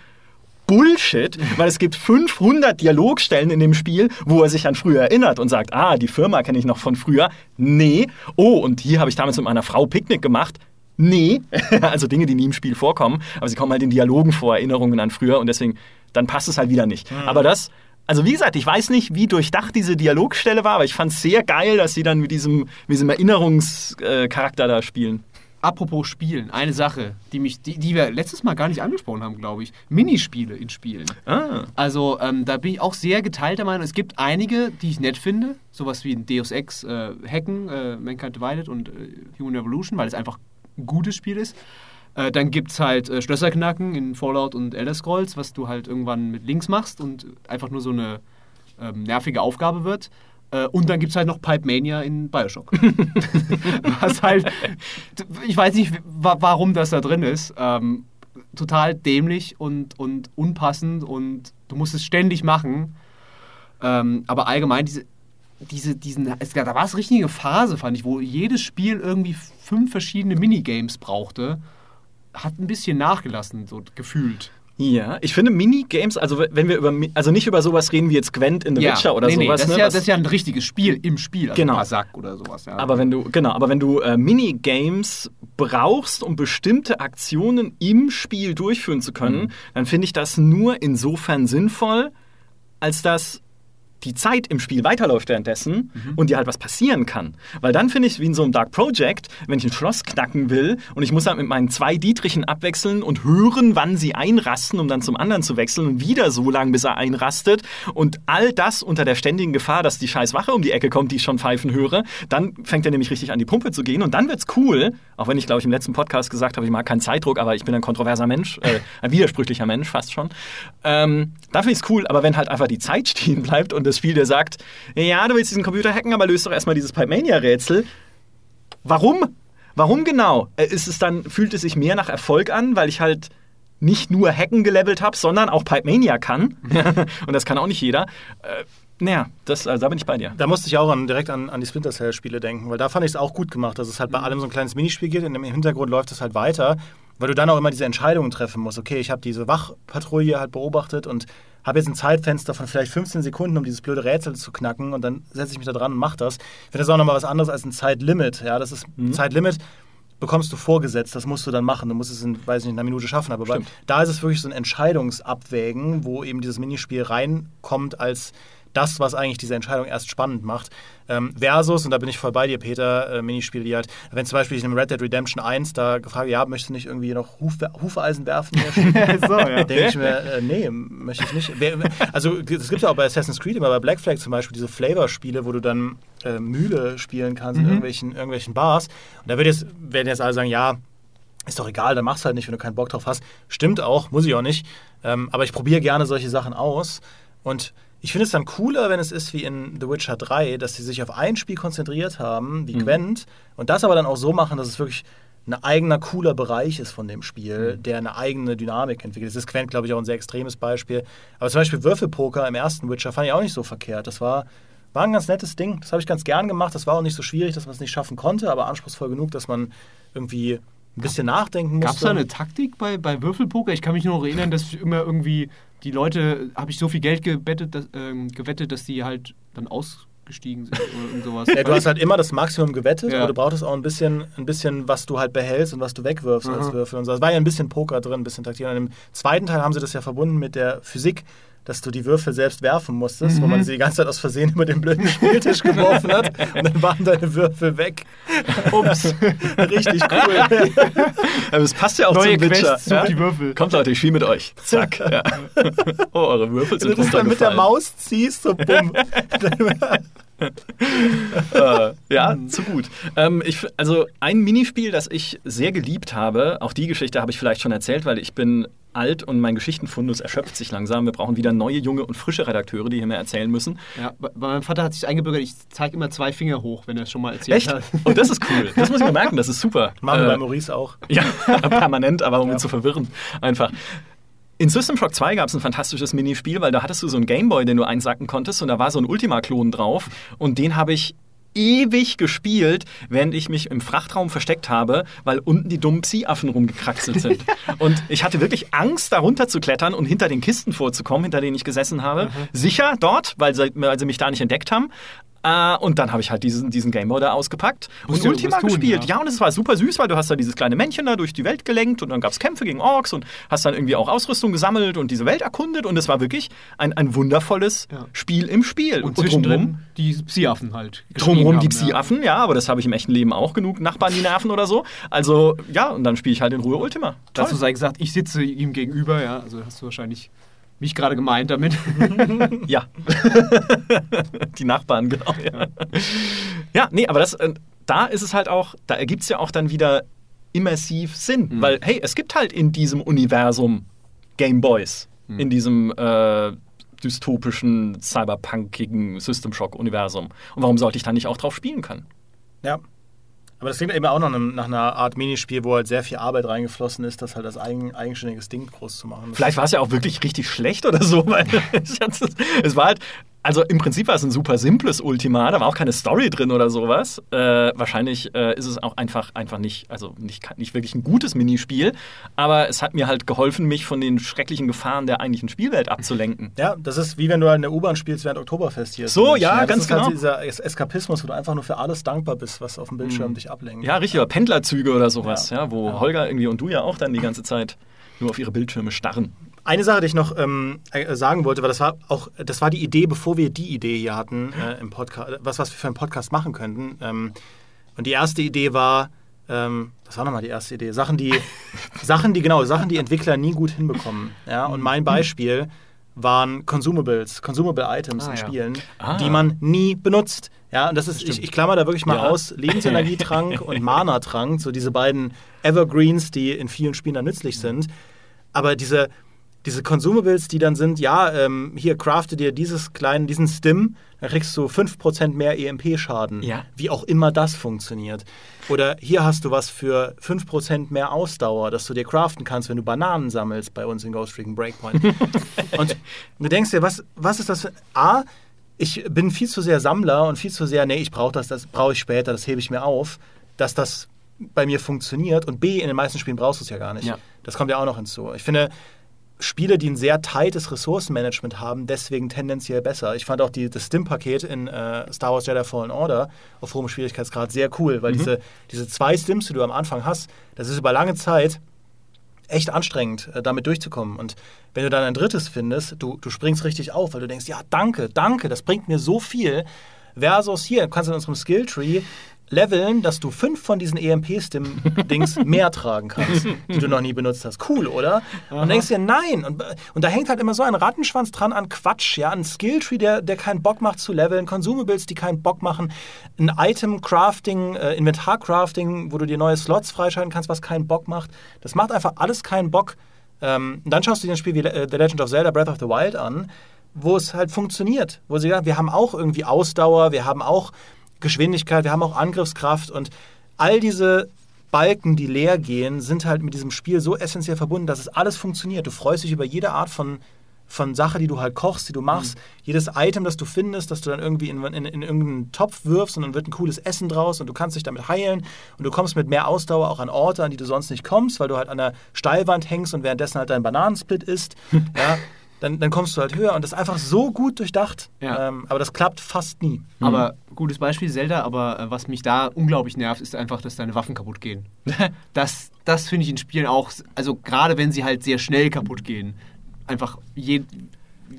Bullshit, weil es gibt 500 Dialogstellen in dem Spiel, wo er sich an früher erinnert und sagt, ah, die Firma kenne ich noch von früher. Nee. Oh, und hier habe ich damals mit meiner Frau Picknick gemacht. Nee. also Dinge, die nie im Spiel vorkommen, aber sie kommen halt in Dialogen vor, Erinnerungen an früher und deswegen, dann passt es halt wieder nicht. Aber das, also wie gesagt, ich weiß nicht, wie durchdacht diese Dialogstelle war, aber ich fand es sehr geil, dass sie dann mit diesem, mit diesem Erinnerungscharakter da spielen. Apropos Spielen, eine Sache, die, mich, die, die wir letztes Mal gar nicht angesprochen haben, glaube ich. Minispiele in Spielen. Ah. Also ähm, da bin ich auch sehr geteilter Meinung. Es gibt einige, die ich nett finde, sowas wie ein Deus Ex äh, Hacken, äh, Mankind Divided und äh, Human Revolution, weil es einfach ein gutes Spiel ist. Äh, dann gibt es halt äh, Schlösserknacken in Fallout und Elder Scrolls, was du halt irgendwann mit links machst und einfach nur so eine ähm, nervige Aufgabe wird. Äh, und dann gibt es halt noch Pipe Mania in Bioshock. was halt, ich weiß nicht, wa warum das da drin ist. Ähm, total dämlich und, und unpassend und du musst es ständig machen. Ähm, aber allgemein diese, diese, diesen, es, da war es richtige Phase, fand ich, wo jedes Spiel irgendwie fünf verschiedene Minigames brauchte. Hat ein bisschen nachgelassen, so gefühlt. Ja, ich finde Minigames, also wenn wir über, also nicht über sowas reden wie jetzt Gwent in The Witcher oder nee, nee, sowas, das, ne, ist ja, das ist ja ein richtiges Spiel im Spiel, also Genau. ein Pasak oder sowas. Ja. Aber wenn du, genau, aber wenn du äh, Minigames brauchst, um bestimmte Aktionen im Spiel durchführen zu können, Mhm. dann finde ich das nur insofern sinnvoll, als dass die Zeit im Spiel weiterläuft währenddessen Mhm. und dir halt was passieren kann. Weil dann finde ich, wie in so einem Dark Project, wenn ich ein Schloss knacken will und ich muss dann mit meinen zwei Dietrichen abwechseln und hören, wann sie einrasten, um dann zum anderen zu wechseln und wieder so lange, bis er einrastet und all das unter der ständigen Gefahr, dass die scheiß Wache um die Ecke kommt, die ich schon pfeifen höre, dann fängt er nämlich richtig an die Pumpe zu gehen und dann wird's cool, auch wenn ich glaube ich im letzten Podcast gesagt habe, ich mag keinen Zeitdruck, aber ich bin ein kontroverser Mensch, äh, ein widersprüchlicher Mensch fast schon. Ähm, da finde ich es cool, aber wenn halt einfach die Zeit stehen bleibt und das Spiel dir sagt, ja, du willst diesen Computer hacken, aber löst doch erstmal dieses Pipe-Mania-Rätsel. Warum? Warum genau? Äh, Ist es dann, fühlt es sich mehr nach Erfolg an, weil ich halt nicht nur Hacken gelevelt habe, sondern auch Pipe Mania kann. und das kann auch nicht jeder. Äh, naja, das, also da bin ich bei dir. Da musste ich auch an, direkt an, an die Splinter Cell-Spiele denken, weil da fand ich es auch gut gemacht, dass es halt bei allem so ein kleines Minispiel gibt und im Hintergrund läuft es halt weiter, weil du dann auch immer diese Entscheidungen treffen musst. Okay, ich habe diese Wachpatrouille halt beobachtet und habe jetzt ein Zeitfenster von vielleicht 15 Sekunden, um dieses blöde Rätsel zu knacken und dann setze ich mich da dran und mache das. Ich finde das auch nochmal was anderes als ein Zeitlimit. Ja, das ist ein Zeitlimit bekommst du vorgesetzt, das musst du dann machen. Du musst es in, weiß nicht, in einer Minute schaffen. Aber bei, da ist es wirklich so ein Entscheidungsabwägen, wo eben dieses Minispiel reinkommt als das, was eigentlich diese Entscheidung erst spannend macht. Ähm, versus, und da bin ich voll bei dir, Peter, äh, Minispiele, die halt, wenn zum Beispiel ich in einem Red Dead Redemption 1 da gefragt ja, möchtest du nicht irgendwie noch Huf, Hufeisen werfen? so, ja. denke ich mir, äh, nee, möchte ich nicht. Also es gibt ja auch bei Assassin's Creed immer bei Black Flag zum Beispiel diese Flavor-Spiele, wo du dann äh, Mühle spielen kannst in irgendwelchen, irgendwelchen Bars. Und da wird jetzt, werden jetzt alle sagen, ja, ist doch egal, dann machst du halt nicht, wenn du keinen Bock drauf hast. Stimmt auch, muss ich auch nicht. Ähm, aber ich probiere gerne solche Sachen aus. Und ich finde es dann cooler, wenn es ist wie in The Witcher 3, dass sie sich auf ein Spiel konzentriert haben, wie Gwent, und das aber dann auch so machen, dass es wirklich ein eigener, cooler Bereich ist von dem Spiel, der eine eigene Dynamik entwickelt. Das ist Gwent, glaube ich, auch ein sehr extremes Beispiel. Aber zum Beispiel Würfelpoker im ersten Witcher fand ich auch nicht so verkehrt. Das war, war ein ganz nettes Ding. Das habe ich ganz gern gemacht. Das war auch nicht so schwierig, dass man es nicht schaffen konnte, aber anspruchsvoll genug, dass man irgendwie ein bisschen nachdenken musste. Gab es da eine Taktik bei, bei Würfelpoker? Ich kann mich nur noch erinnern, dass immer irgendwie die Leute, habe ich so viel Geld gebettet, dass, ähm, gewettet, dass die halt dann ausgestiegen sind oder sowas. Ja, du hast halt immer das Maximum gewettet, Ja. aber du brauchtest auch ein bisschen, ein bisschen, was du halt behältst und was du wegwirfst als Aha. Würfel und so. Es war ja ein bisschen Poker drin, ein bisschen Taktik. Und im zweiten Teil haben sie das ja verbunden mit der Physik, dass du die Würfel selbst werfen musstest, wo man sie die ganze Zeit aus Versehen über den blöden Spieltisch geworfen hat und dann waren deine Würfel weg. Ups. Richtig cool. Aber es passt ja auch Neue zum Witcher. Sucht die Würfel. Kommt Leute, ich spiele mit euch. Zack. Ja. Oh, eure Würfel Wenn du sind das dann mit der. Maus ziehst, so bumm. äh, ja, zu gut. Ähm, ich, also ein Minispiel, das ich sehr geliebt habe, auch die Geschichte habe ich vielleicht schon erzählt, weil ich bin alt und mein Geschichtenfundus erschöpft sich langsam. Wir brauchen wieder neue, junge und frische Redakteure, die hier mehr erzählen müssen. Ja, bei bei meinem Vater hat sich eingebürgert, ich zeige immer zwei Finger hoch, wenn er es schon mal erzählt Echt? hat. Und das ist cool. Das muss ich mir merken, das ist super. Machen wir Äh, bei Maurice auch. Ja, permanent, aber um ihn zu verwirren. Einfach. In System Shock 2 gab es ein fantastisches Minispiel, weil da hattest du so einen Gameboy, den du einsacken konntest und da war so ein Ultima-Klon drauf und den habe ich ewig gespielt, während ich mich im Frachtraum versteckt habe, weil unten die dummen Psi-Affen rumgekraxelt sind. und ich hatte wirklich Angst, da runter zu klettern und hinter den Kisten vorzukommen, hinter denen ich gesessen habe. Sicher dort, weil sie, weil sie mich da nicht entdeckt haben. Äh, und dann habe ich halt diesen, diesen Gameboy da ausgepackt und Ultima tun, gespielt. ja. Ja, und es war super süß, weil du hast da dieses kleine Männchen da durch die Welt gelenkt und dann gab es Kämpfe gegen Orks und hast dann irgendwie auch Ausrüstung gesammelt und diese Welt erkundet und es war wirklich ein, ein wundervolles Ja. Spiel im Spiel. Und drumherum- zwischendrin die Psi-Affen halt. Drumherum die haben, ja. Psi-Affen, ja. aber das habe ich im echten Leben auch genug Nachbarn, die nerven oder so. Also, ja, und dann spiele ich halt in Ruhe Ultima. Dazu Toll. sei gesagt, ich sitze ihm gegenüber, ja, also hast du wahrscheinlich mich gerade gemeint damit. Ja. die Nachbarn, genau. Ja, ja nee, aber das, äh, da ist es halt auch, da ergibt es ja auch dann wieder immersiv Sinn. Mhm. Weil, hey, es gibt halt in diesem Universum Gameboys. Mhm. In diesem äh, dystopischen, cyberpunkigen System Shock-Universum. Und warum sollte ich da nicht auch drauf spielen können? Ja. Aber das klingt eben auch einem, nach einer Art Minispiel, wo halt sehr viel Arbeit reingeflossen ist, das halt als eigen, eigenständiges Ding groß zu machen. Vielleicht war es ja auch wirklich richtig schlecht oder so, weil es war halt, also im Prinzip war es ein super simples Ultima, da war auch keine Story drin oder sowas. Äh, wahrscheinlich äh, ist es auch einfach, einfach nicht, also nicht, nicht wirklich ein gutes Minispiel, aber es hat mir halt geholfen, mich von den schrecklichen Gefahren der eigentlichen Spielwelt abzulenken. Ja, das ist wie wenn du halt in der U-Bahn spielst während Oktoberfest hier. So, ja, das ganz ist halt genau. dieser Es- Eskapismus, wo du einfach nur für alles dankbar bist, was auf dem Bildschirm dich ablenkt. Ja, richtig, oder Pendlerzüge oder sowas, Ja. ja, wo Ja. Holger irgendwie und du ja auch dann die ganze Zeit nur auf ihre Bildschirme starren. Eine Sache, die ich noch ähm, äh, sagen wollte, weil das war auch, das war die Idee, bevor wir die Idee hier hatten äh, im Podcast, was, was wir für einen Podcast machen könnten. Ähm, und die erste Idee war, ähm, was war nochmal die erste Idee? Sachen, die, Sachen, die, genau, Sachen, die Entwickler nie gut hinbekommen. Ja, und mein Beispiel waren Consumables, Consumable Items Ah, in ja. Spielen, Ah. die man nie benutzt. Ja, und das ist, ich, ich klammer da wirklich mal Ja. aus, Lebensenergietrank und Mana-Trank, so diese beiden Evergreens, die in vielen Spielen dann nützlich sind. Aber diese, diese Consumables, die dann sind, ja, ähm, hier crafte dir dieses kleinen, diesen Stim, dann kriegst du 5% mehr EMP-Schaden. Ja. Wie auch immer das funktioniert. Oder hier hast du was für 5% mehr Ausdauer, dass du dir craften kannst, wenn du Bananen sammelst bei uns in Ghost Recon Breakpoint. und du denkst dir, was, was ist das für. A, ich bin viel zu sehr Sammler und viel zu sehr, nee, ich brauche das, das brauche ich später, das hebe ich mir auf, dass das bei mir funktioniert. Und B, in den meisten Spielen brauchst du es ja gar nicht. Ja. Das kommt ja auch noch hinzu. Ich finde, Spiele, die ein sehr tightes Ressourcenmanagement haben, deswegen tendenziell besser. Ich fand auch die, das Stim-Paket in äh, Star Wars Jedi Fallen Order auf hohem Schwierigkeitsgrad sehr cool, weil diese, diese zwei Stims, die du am Anfang hast, das ist über lange Zeit echt anstrengend, äh, damit durchzukommen. Und wenn du dann ein drittes findest, du, du springst richtig auf, weil du denkst, ja, danke, danke, das bringt mir so viel. Versus hier, du kannst in unserem Skilltree leveln, dass du fünf von diesen EMP-Stim-Dings mehr tragen kannst, die du noch nie benutzt hast. Cool, oder? Und denkst dir, nein. Und, und da hängt halt immer so ein Rattenschwanz dran an Quatsch, ja, ein Skilltree, der, der keinen Bock macht zu leveln, Consumables, die keinen Bock machen, ein Item-Crafting, äh, Inventar-Crafting, wo du dir neue Slots freischalten kannst, was keinen Bock macht. Das macht einfach alles keinen Bock. Ähm, dann schaust du dir ein Spiel wie äh, The Legend of Zelda Breath of the Wild an, wo es halt funktioniert. Wo sie sagen, wir haben auch irgendwie Ausdauer, wir haben auch Geschwindigkeit, wir haben auch Angriffskraft und all diese Balken, die leer gehen, sind halt mit diesem Spiel so essentiell verbunden, dass es alles funktioniert. Du freust dich über jede Art von, von Sache, die du halt kochst, die du machst. Jedes Item, das du findest, das du dann irgendwie in, in, in irgendeinen Topf wirfst und dann wird ein cooles Essen draus und du kannst dich damit heilen und du kommst mit mehr Ausdauer auch an Orte, an die du sonst nicht kommst, weil du halt an der Steilwand hängst und währenddessen halt dein Bananensplit isst. ja, dann, dann kommst du halt höher und das ist einfach so gut durchdacht. Ja. Ähm, aber das klappt fast nie. Aber gutes Beispiel Zelda, aber äh, was mich da unglaublich nervt, ist einfach, dass deine Waffen kaputt gehen. das das finde ich in Spielen auch, also gerade wenn sie halt sehr schnell kaputt gehen, einfach je,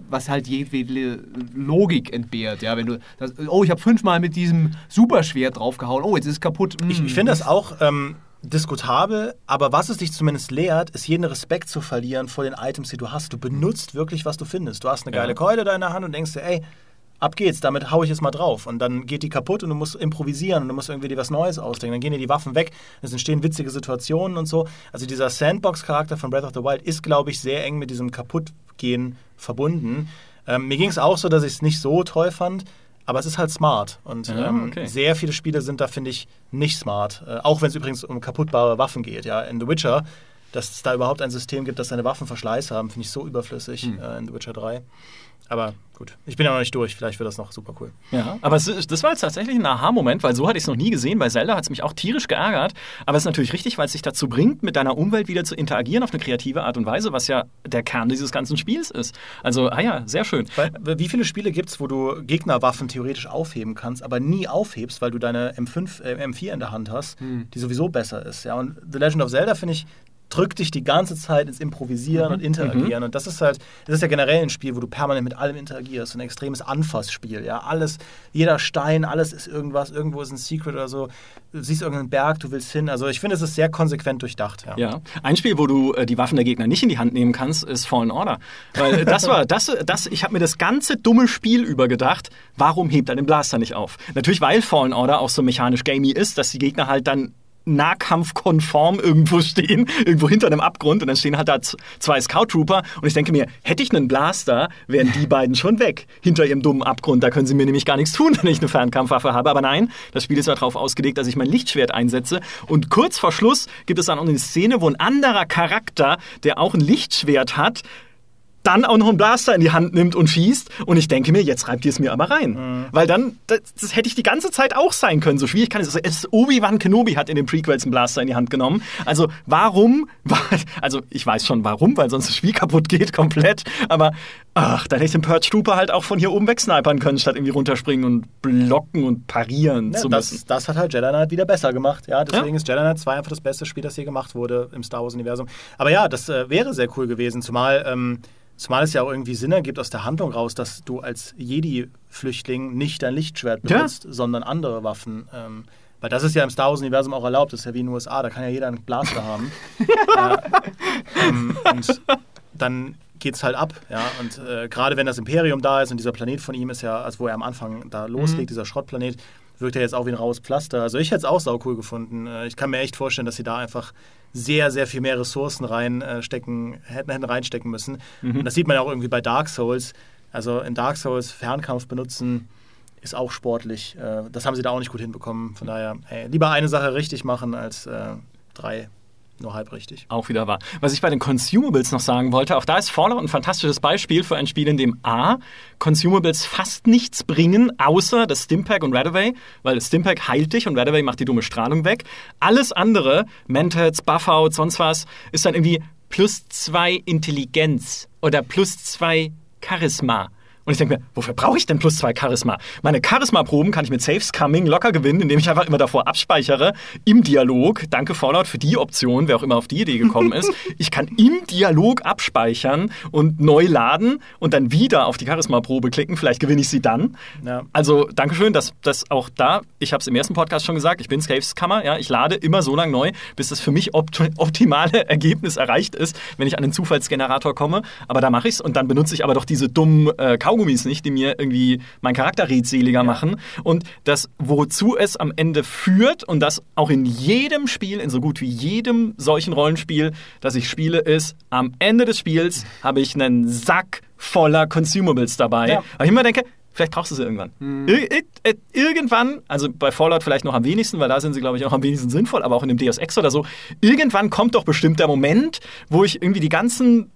was halt jedwede Logik entbehrt, ja, wenn du das, oh, ich habe fünfmal mit diesem Superschwert draufgehauen, oh, jetzt ist es kaputt. Ich, Hm, ich finde das auch ähm, diskutabel, aber was es dich zumindest lehrt, ist jeden Respekt zu verlieren vor den Items, die du hast. Du benutzt wirklich, was du findest. Du hast eine Ja. geile Keule da in der Hand und denkst dir, ey, ab geht's, damit hau ich jetzt mal drauf. Und dann geht die kaputt und du musst improvisieren und du musst irgendwie dir was Neues ausdenken. Dann gehen dir die Waffen weg, es entstehen witzige Situationen und so. Also dieser Sandbox-Charakter von Breath of the Wild ist, glaube ich, sehr eng mit diesem Kaputtgehen verbunden. Ähm, mir ging es auch so, dass ich es nicht so toll fand, aber es ist halt smart. Und Ja, ähm, okay. sehr viele Spiele sind da, finde ich, nicht smart. Äh, auch wenn es übrigens um kaputtbare Waffen geht. Ja, in The Witcher, dass es da überhaupt ein System gibt, dass seine Waffen Verschleiß haben, finde ich so überflüssig Hm. äh, in The Witcher 3. Aber gut, ich bin ja noch nicht durch. Vielleicht wird das noch super cool. Ja, aber es, das war jetzt tatsächlich ein Aha-Moment, weil so hatte ich es noch nie gesehen. Bei Zelda hat es mich auch tierisch geärgert. Aber es ist natürlich richtig, weil es dich dazu bringt, mit deiner Umwelt wieder zu interagieren auf eine kreative Art und Weise, was ja der Kern dieses ganzen Spiels ist. Also, ah ja, sehr schön. Weil, wie viele Spiele gibt es, wo du Gegnerwaffen theoretisch aufheben kannst, aber nie aufhebst, weil du deine M5, äh, M4 in der Hand hast, die sowieso besser ist. Ja? Und The Legend of Zelda, finde ich, drückt dich die ganze Zeit ins Improvisieren und Interagieren. Und das ist halt, das ist ja generell ein Spiel, wo du permanent mit allem interagierst. Ein extremes Anfassspiel. Ja? Alles, jeder Stein, alles ist irgendwas, irgendwo ist ein Secret oder so. Du siehst irgendeinen Berg, du willst hin. Also ich finde, es ist sehr konsequent durchdacht. Ja. Ja, ein Spiel, wo du äh, die Waffen der Gegner nicht in die Hand nehmen kannst, ist Fallen Order. Weil äh, das war, das, das, ich habe mir das ganze dumme Spiel über gedacht, warum hebt er den Blaster nicht auf? Natürlich, weil Fallen Order auch so mechanisch gamey ist, dass die Gegner halt dann nahkampfkonform irgendwo stehen, irgendwo hinter einem Abgrund und dann stehen halt da zwei Scout Trooper und ich denke mir, hätte ich einen Blaster, wären die beiden schon weg hinter ihrem dummen Abgrund. Da können sie mir nämlich gar nichts tun, wenn ich eine Fernkampfwaffe habe. Aber nein, das Spiel ist ja darauf ausgelegt, dass ich mein Lichtschwert einsetze und kurz vor Schluss gibt es dann auch eine Szene, wo ein anderer Charakter, der auch ein Lichtschwert hat, dann auch noch einen Blaster in die Hand nimmt und schießt. Und ich denke mir, jetzt reibt ihr es mir aber rein. Mhm. Weil dann, das, das, hätte ich die ganze Zeit auch sein können. So schwierig kann es. es Obi-Wan Kenobi hat in den Prequels einen Blaster in die Hand genommen. Also warum? Also ich weiß schon warum, weil sonst das Spiel kaputt geht komplett. Aber ach, dann hätte ich den Purge Trooper halt auch von hier oben wegsnipern können, statt irgendwie runterspringen und blocken und parieren ja, zu das, müssen. Das hat halt Jedi Knight wieder besser gemacht. Ja, deswegen ja. ist Jedi Knight 2 einfach das beste Spiel, das hier gemacht wurde im Star Wars-Universum. Aber ja, das äh, wäre sehr cool gewesen, zumal. Ähm, Zumal es ja auch irgendwie Sinn ergibt aus der Handlung raus, dass du als Jedi-Flüchtling nicht dein Lichtschwert benutzt, ja. sondern andere Waffen. Ähm, weil das ist ja im Star Wars-Universum auch erlaubt. Das ist ja wie in den USA, da kann ja jeder einen Blaster haben. äh, ähm, und dann geht es halt ab. Ja? Und äh, gerade wenn das Imperium da ist und dieser Planet von ihm ist ja, also wo er am Anfang da loslegt, mhm. dieser Schrottplanet, wirkt er jetzt auch wie ein raues Pflaster. Also ich hätte es auch saucool gefunden. Äh, ich kann mir echt vorstellen, dass sie da einfach sehr, sehr viel mehr Ressourcen reinstecken, äh, hätten, hätten reinstecken müssen. Mhm. Und das sieht man ja auch irgendwie bei Dark Souls. Also in Dark Souls Fernkampf benutzen ist auch sportlich. Äh, das haben sie da auch nicht gut hinbekommen. Von daher, hey, lieber eine Sache richtig machen als drei nur halb richtig. Auch wieder wahr. Was ich bei den Consumables noch sagen wollte, auch da ist Fallout ein fantastisches Beispiel für ein Spiel, in dem A, Consumables fast nichts bringen, außer das Stimpack und Radaway, weil das Stimpack heilt dich und Radaway macht die dumme Strahlung weg. Alles andere, Mentats, Buffout, sonst was, ist dann irgendwie plus zwei Intelligenz oder plus zwei Charisma. Und ich denke mir, wofür brauche ich denn plus zwei Charisma? Meine Charisma-Proben kann ich mit Saves Coming locker gewinnen, indem ich einfach immer davor abspeichere im Dialog. Danke Fallout für die Option, wer auch immer auf die Idee gekommen ist. Ich kann im Dialog abspeichern und neu laden und dann wieder auf die Charisma-Probe klicken. Vielleicht gewinne ich sie dann. Ja. Also Dankeschön, dass das auch da, ich habe es im ersten Podcast schon gesagt, ich bin Saves Kammer. Ja, ich lade immer so lange neu, bis das für mich opt optimale Ergebnis erreicht ist, wenn ich an den Zufallsgenerator komme. Aber da mache ich es und dann benutze ich aber doch diese dummen äh, Kaugummis nicht, die mir irgendwie meinen Charakter redseliger ja. machen. Und das, wozu es am Ende führt, und das auch in jedem Spiel, in so gut wie jedem solchen Rollenspiel, das ich spiele, ist, am Ende des Spiels habe ich einen Sack voller Consumables dabei. Ja. Weil ich immer denke, Vielleicht brauchst du sie irgendwann. Mhm. Ir ir irgendwann, also bei Fallout vielleicht noch am wenigsten, weil da sind sie, glaube ich, auch am wenigsten sinnvoll, aber auch in dem Deus Ex oder so. Irgendwann kommt doch bestimmt der Moment, wo ich irgendwie die ganzen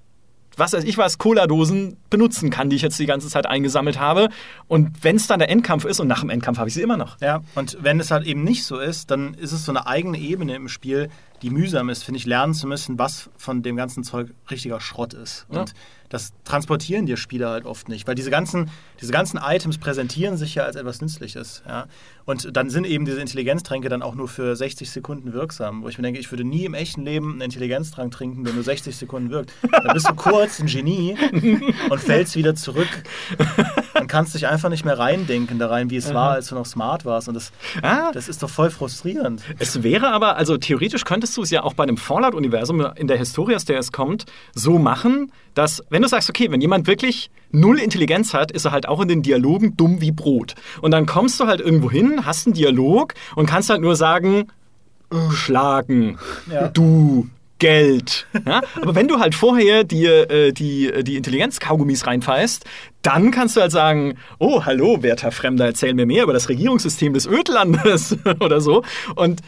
was weiß ich was, Cola-Dosen benutzen kann, die ich jetzt die ganze Zeit eingesammelt habe. Und wenn es dann der Endkampf ist, und nach dem Endkampf habe ich sie immer noch. Ja, und wenn es halt eben nicht so ist, dann ist es so eine eigene Ebene im Spiel, die mühsam ist, finde ich, lernen zu müssen, was von dem ganzen Zeug richtiger Schrott ist. Ja. Das transportieren dir Spieler halt oft nicht, weil diese ganzen, diese ganzen Items präsentieren sich ja als etwas Nützliches. Ja? Und dann sind eben diese Intelligenztränke dann auch nur für 60 Sekunden wirksam, wo ich mir denke, ich würde nie im echten Leben einen Intelligenztrank trinken, der nur 60 Sekunden wirkt. Dann bist du kurz ein Genie und fällst wieder zurück und kannst dich einfach nicht mehr reindenken da rein, wie es war, als du noch smart warst. Und das, ah. das ist doch voll frustrierend. Es wäre aber, also theoretisch könntest du es ja auch bei einem Fallout-Universum in der Historie, aus der es kommt, so machen, dass, wenn du sagst, okay, wenn jemand wirklich null Intelligenz hat, ist er halt auch in den Dialogen dumm wie Brot. Und dann kommst du halt irgendwo hin, hast einen Dialog und kannst halt nur sagen, schlagen, ja. du, Geld. Ja? Aber wenn du halt vorher dir äh, die, die Intelligenz-Kaugummis reinfallst, dann kannst du halt sagen, oh, hallo, werter Fremder, erzähl mir mehr über das Regierungssystem des Ödlandes oder so. Und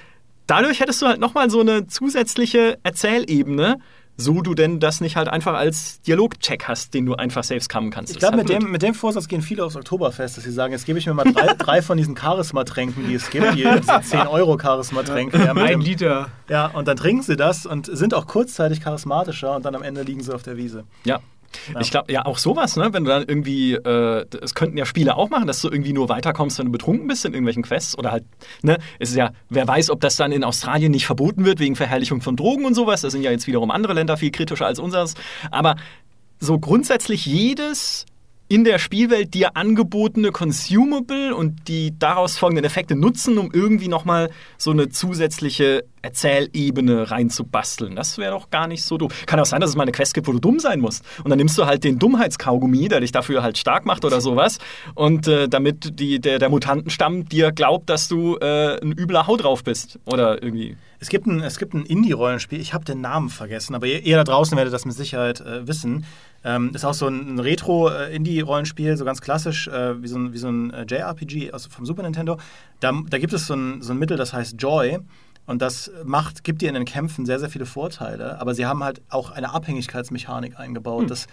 dadurch hättest du halt nochmal so eine zusätzliche Erzählebene, so du denn das nicht halt einfach als Dialogcheck hast, den du einfach selbst kammen kannst. Ich glaube, mit, dem, mit dem Vorsatz gehen viele aufs Oktoberfest, dass sie sagen, jetzt gebe ich mir mal drei, drei von diesen Charisma-Tränken, die es gibt, die, diese 10-Euro-Charisma-Tränke. Ja, Ein Liter. Ja, und dann trinken sie das und sind auch kurzzeitig charismatischer und dann am Ende liegen sie auf der Wiese. Ja, ja. Ich glaube, ja, auch sowas, ne? Wenn du dann irgendwie, äh, es könnten ja Spiele auch machen, dass du irgendwie nur weiterkommst, wenn du betrunken bist in irgendwelchen Quests oder halt, ne? Es ist ja, wer weiß, ob das dann in Australien nicht verboten wird wegen Verherrlichung von Drogen und sowas. Da sind ja jetzt wiederum andere Länder viel kritischer als unseres. Aber so grundsätzlich jedes in der Spielwelt dir angebotene Consumable und die daraus folgenden Effekte nutzen, um irgendwie nochmal so eine zusätzliche Erzählebene reinzubasteln. Das wäre doch gar nicht so doof. Kann auch sein, dass es mal eine Quest gibt, wo du dumm sein musst. Und dann nimmst du halt den Dummheitskaugummi, der dich dafür halt stark macht oder sowas. Und äh, damit die, der, der Mutantenstamm dir glaubt, dass du äh, ein übler Hau drauf bist. Oder irgendwie. Es gibt ein, ein Indie-Rollenspiel, ich habe den Namen vergessen, aber ihr, ihr da draußen werdet das mit Sicherheit äh, wissen. Ähm, ist auch so ein, ein Retro-Indie-Rollenspiel, so ganz klassisch, äh, wie so ein, wie so ein äh, JRPG aus, vom Super Nintendo. Da, da gibt es so ein, so ein Mittel, das heißt Joy. Und das macht, gibt dir in den Kämpfen sehr, sehr viele Vorteile. Aber sie haben halt auch eine Abhängigkeitsmechanik eingebaut. Hm. Das,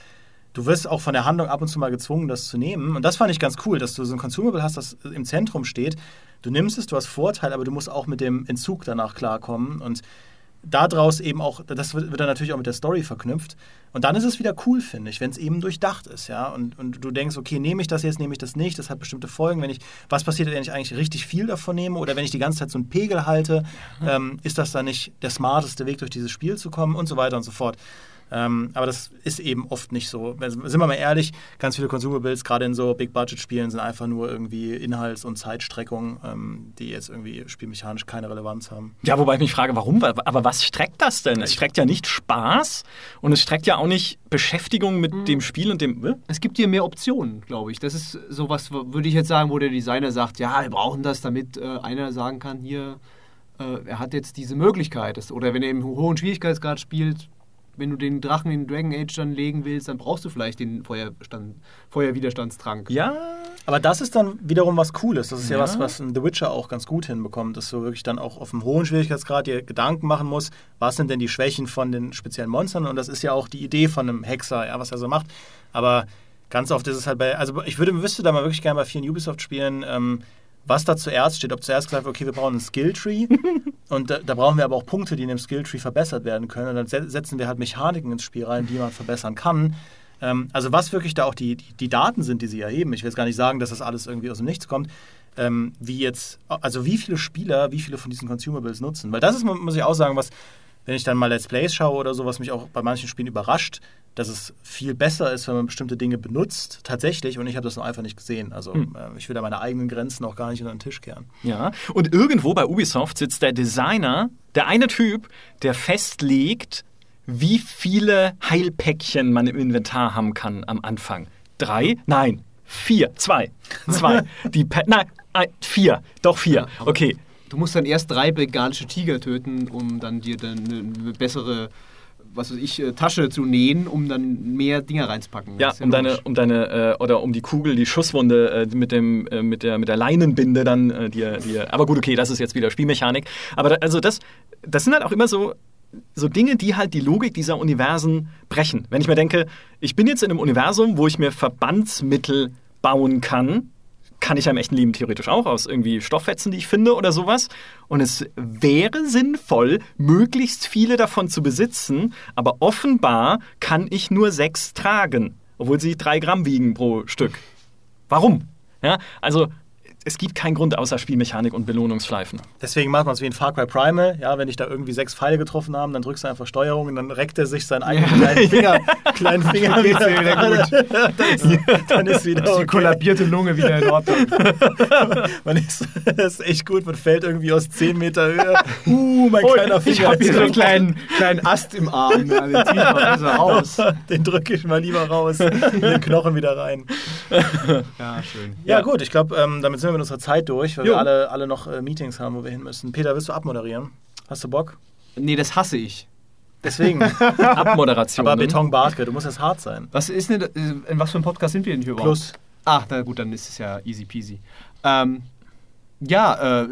du wirst auch von der Handlung ab und zu mal gezwungen, das zu nehmen. Und das fand ich ganz cool, dass du so ein Consumable hast, das im Zentrum steht. Du nimmst es, du hast Vorteile, aber du musst auch mit dem Entzug danach klarkommen. Und daraus eben auch, das wird, dann natürlich auch mit der Story verknüpft. Und dann ist es wieder cool, finde ich, wenn es eben durchdacht ist, ja. Und, und du denkst, okay, nehme ich das jetzt, nehme ich das nicht, das hat bestimmte Folgen. Wenn ich, was passiert, wenn ich eigentlich richtig viel davon nehme oder wenn ich die ganze Zeit so einen Pegel halte, ähm, ist das dann nicht der smarteste Weg, durch dieses Spiel zu kommen und so weiter und so fort. Ähm, aber das ist eben oft nicht so. Also, sind wir mal ehrlich, ganz viele Consumables, gerade in so Big-Budget-Spielen, sind einfach nur irgendwie Inhalts- und Zeitstreckung, ähm, die jetzt irgendwie spielmechanisch keine Relevanz haben. Ja, wobei ich mich frage, warum? Aber was streckt das denn? Es streckt ja nicht Spaß und es streckt ja auch nicht Beschäftigung mit dem Spiel und dem. Äh? Es gibt dir mehr Optionen, glaube ich. Das ist sowas, würde ich jetzt sagen, wo der Designer sagt, ja, wir brauchen das, damit äh, einer sagen kann, hier, äh, er hat jetzt diese Möglichkeit. Oder wenn er im hohen Schwierigkeitsgrad spielt, wenn du den Drachen in Dragon Age dann legen willst, dann brauchst du vielleicht den Feuerstand, Feuerwiderstandstrank. Ja. Aber das ist dann wiederum was Cooles. Das ist ja, Ja. was, was in The Witcher auch ganz gut hinbekommt, dass du wirklich dann auch auf einem hohen Schwierigkeitsgrad dir Gedanken machen musst, was sind denn die Schwächen von den speziellen Monstern? Und das ist ja auch die Idee von einem Hexer, ja, was er so macht. Aber ganz oft ist es halt bei, also ich würde, wüsste da mal wirklich gerne bei vielen Ubisoft-Spielen, ähm, was da zuerst steht. Ob zuerst gesagt wird, okay, wir brauchen einen Skilltree und da, da brauchen wir aber auch Punkte, die in dem Skilltree verbessert werden können. Und dann se- setzen wir halt Mechaniken ins Spiel rein, die man verbessern kann. Ähm, also was wirklich da auch die, die, die Daten sind, die sie erheben. Ich will jetzt gar nicht sagen, dass das alles irgendwie aus dem Nichts kommt. Ähm, wie jetzt, also wie viele Spieler, wie viele von diesen Consumables nutzen. Weil das ist, muss ich auch sagen, was, wenn ich dann mal Let's Plays schaue oder so, was mich auch bei manchen Spielen überrascht, dass es viel besser ist, wenn man bestimmte Dinge benutzt, tatsächlich, und ich habe das noch einfach nicht gesehen. Also äh, ich will da meine eigenen Grenzen auch gar nicht unter den Tisch kehren. Ja. Und irgendwo bei Ubisoft sitzt der Designer, der eine Typ, der festlegt, wie viele Heilpäckchen man im Inventar haben kann am Anfang. Drei? Nein. Vier. Zwei. Zwei. Die Pa- Nein, ein, vier. Doch vier. Okay. Du musst dann erst drei bengalische Tiger töten, um dann dir dann eine bessere, was weiß ich, äh, Tasche zu nähen, um dann mehr Dinger reinzupacken. Ja, ist um deine, um deine, äh, oder um die Kugel, die Schusswunde äh, mit, dem, äh, mit, der, mit der Leinenbinde dann, äh, die, die, er- aber gut, okay, das ist jetzt wieder Spielmechanik. Aber da, also das, das sind halt auch immer so, so Dinge, die halt die Logik dieser Universen brechen. Wenn ich mir denke, ich bin jetzt in einem Universum, wo ich mir Verbandsmittel bauen kann, kann ich ja im echten Leben theoretisch auch aus irgendwie Stofffetzen, die ich finde oder sowas. Und es wäre sinnvoll, möglichst viele davon zu besitzen, aber offenbar kann ich nur sechs tragen, obwohl sie drei Gramm wiegen pro Stück. Warum? Ja, also es gibt keinen Grund außer Spielmechanik und Belohnungsschleifen. Deswegen macht man es wie in Far Cry Primal. Ja, wenn ich da irgendwie sechs Pfeile getroffen haben, dann drückst du einfach Steuerung und dann reckt er sich seinen eigenen kleinen Finger, kleinen Finger wieder. wieder gut. dann, ist, dann ist wieder Die okay. kollabierte Lunge wieder in Ordnung. Man ist, das ist echt gut. Man fällt irgendwie aus 10 Meter Höhe. Uh, mein kleiner Finger. ich habe hier ist so einen kleinen, kleinen Ast im Arm. Ja, den besser raus. Den drücke ich mal lieber raus. In den Knochen wieder rein. Ja, schön. Ja, gut, ich glaube, ähm, damit sind wir mit unserer Zeit durch, weil Jo. wir alle, alle noch äh, Meetings haben, wo wir hin müssen. Peter, willst du abmoderieren? Hast du Bock? Nee, das hasse ich. Deswegen. Abmoderation. Aber Beton Barke, du musst jetzt hart sein. Was ist denn, äh, in was für einem Podcast sind wir denn hier überhaupt? Plus. Ah, na gut, dann ist es ja easy peasy. Ähm, ja, äh,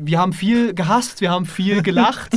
wir haben viel gehasst, wir haben viel gelacht.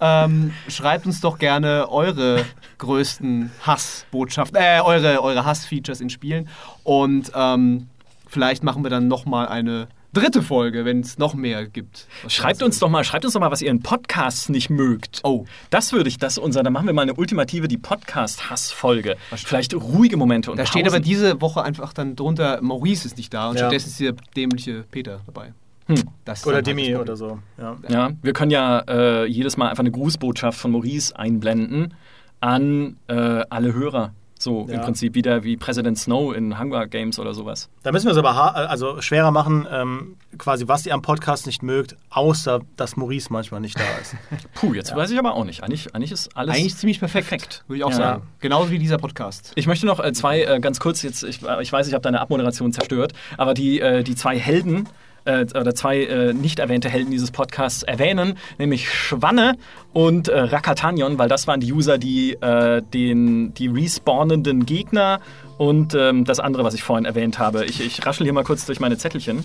ähm, schreibt uns doch gerne eure größten Hassbotschaften, äh, eure, eure Hassfeatures in Spielen. Und ähm, vielleicht machen wir dann nochmal eine dritte Folge, wenn es noch mehr gibt. Schreibt uns doch mal, schreibt uns doch mal, was ihr in Podcasts nicht mögt. Oh. Das würde ich, das unser, dann machen wir mal eine ultimative, die Podcast-Hass-Folge. Vielleicht ruhige Momente und Da steht Pausen. aber diese Woche einfach dann drunter, Maurice ist nicht da und Ja. stattdessen ist der dämliche Peter dabei. Hm. Oder halt Demi oder so. Ja. Ja, wir können ja äh, jedes Mal einfach eine Grußbotschaft von Maurice einblenden an äh, alle Hörer. So Ja. im Prinzip wieder wie President Snow in Hunger Games oder sowas. Da müssen wir es aber ha- also schwerer machen, ähm, quasi was ihr am Podcast nicht mögt, außer dass Maurice manchmal nicht da ist. Puh, jetzt weiß ich aber auch nicht. Eigentlich, eigentlich ist alles. Eigentlich ziemlich perfekt, würde ich auch Ja. sagen. Genauso wie dieser Podcast. Ich möchte noch äh, zwei, äh, ganz kurz, jetzt, ich, ich weiß, ich habe deine Abmoderation zerstört, aber die, äh, die zwei Helden äh, oder zwei äh, nicht erwähnte Helden dieses Podcasts erwähnen, nämlich Schwanne und äh, Rakatanion, weil das waren die User, die äh, den, die respawnenden Gegner und ähm, das andere, was ich vorhin erwähnt habe. Ich, ich raschel hier mal kurz durch meine Zettelchen.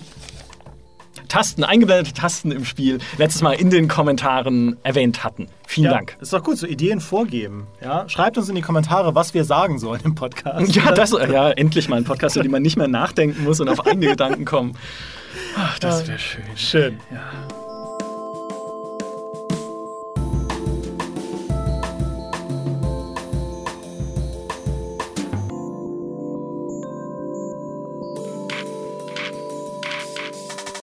Tasten, eingeblendete Tasten im Spiel, letztes Mal in den Kommentaren erwähnt hatten. Vielen ja, Dank. Ist doch gut, so Ideen vorgeben. Ja? Schreibt uns in die Kommentare, was wir sagen sollen im Podcast. Ja, das, ja, endlich mal ein Podcast, über den man nicht mehr nachdenken muss und auf eigene Gedanken kommen. Ach, das wäre schön. Schön. Ja.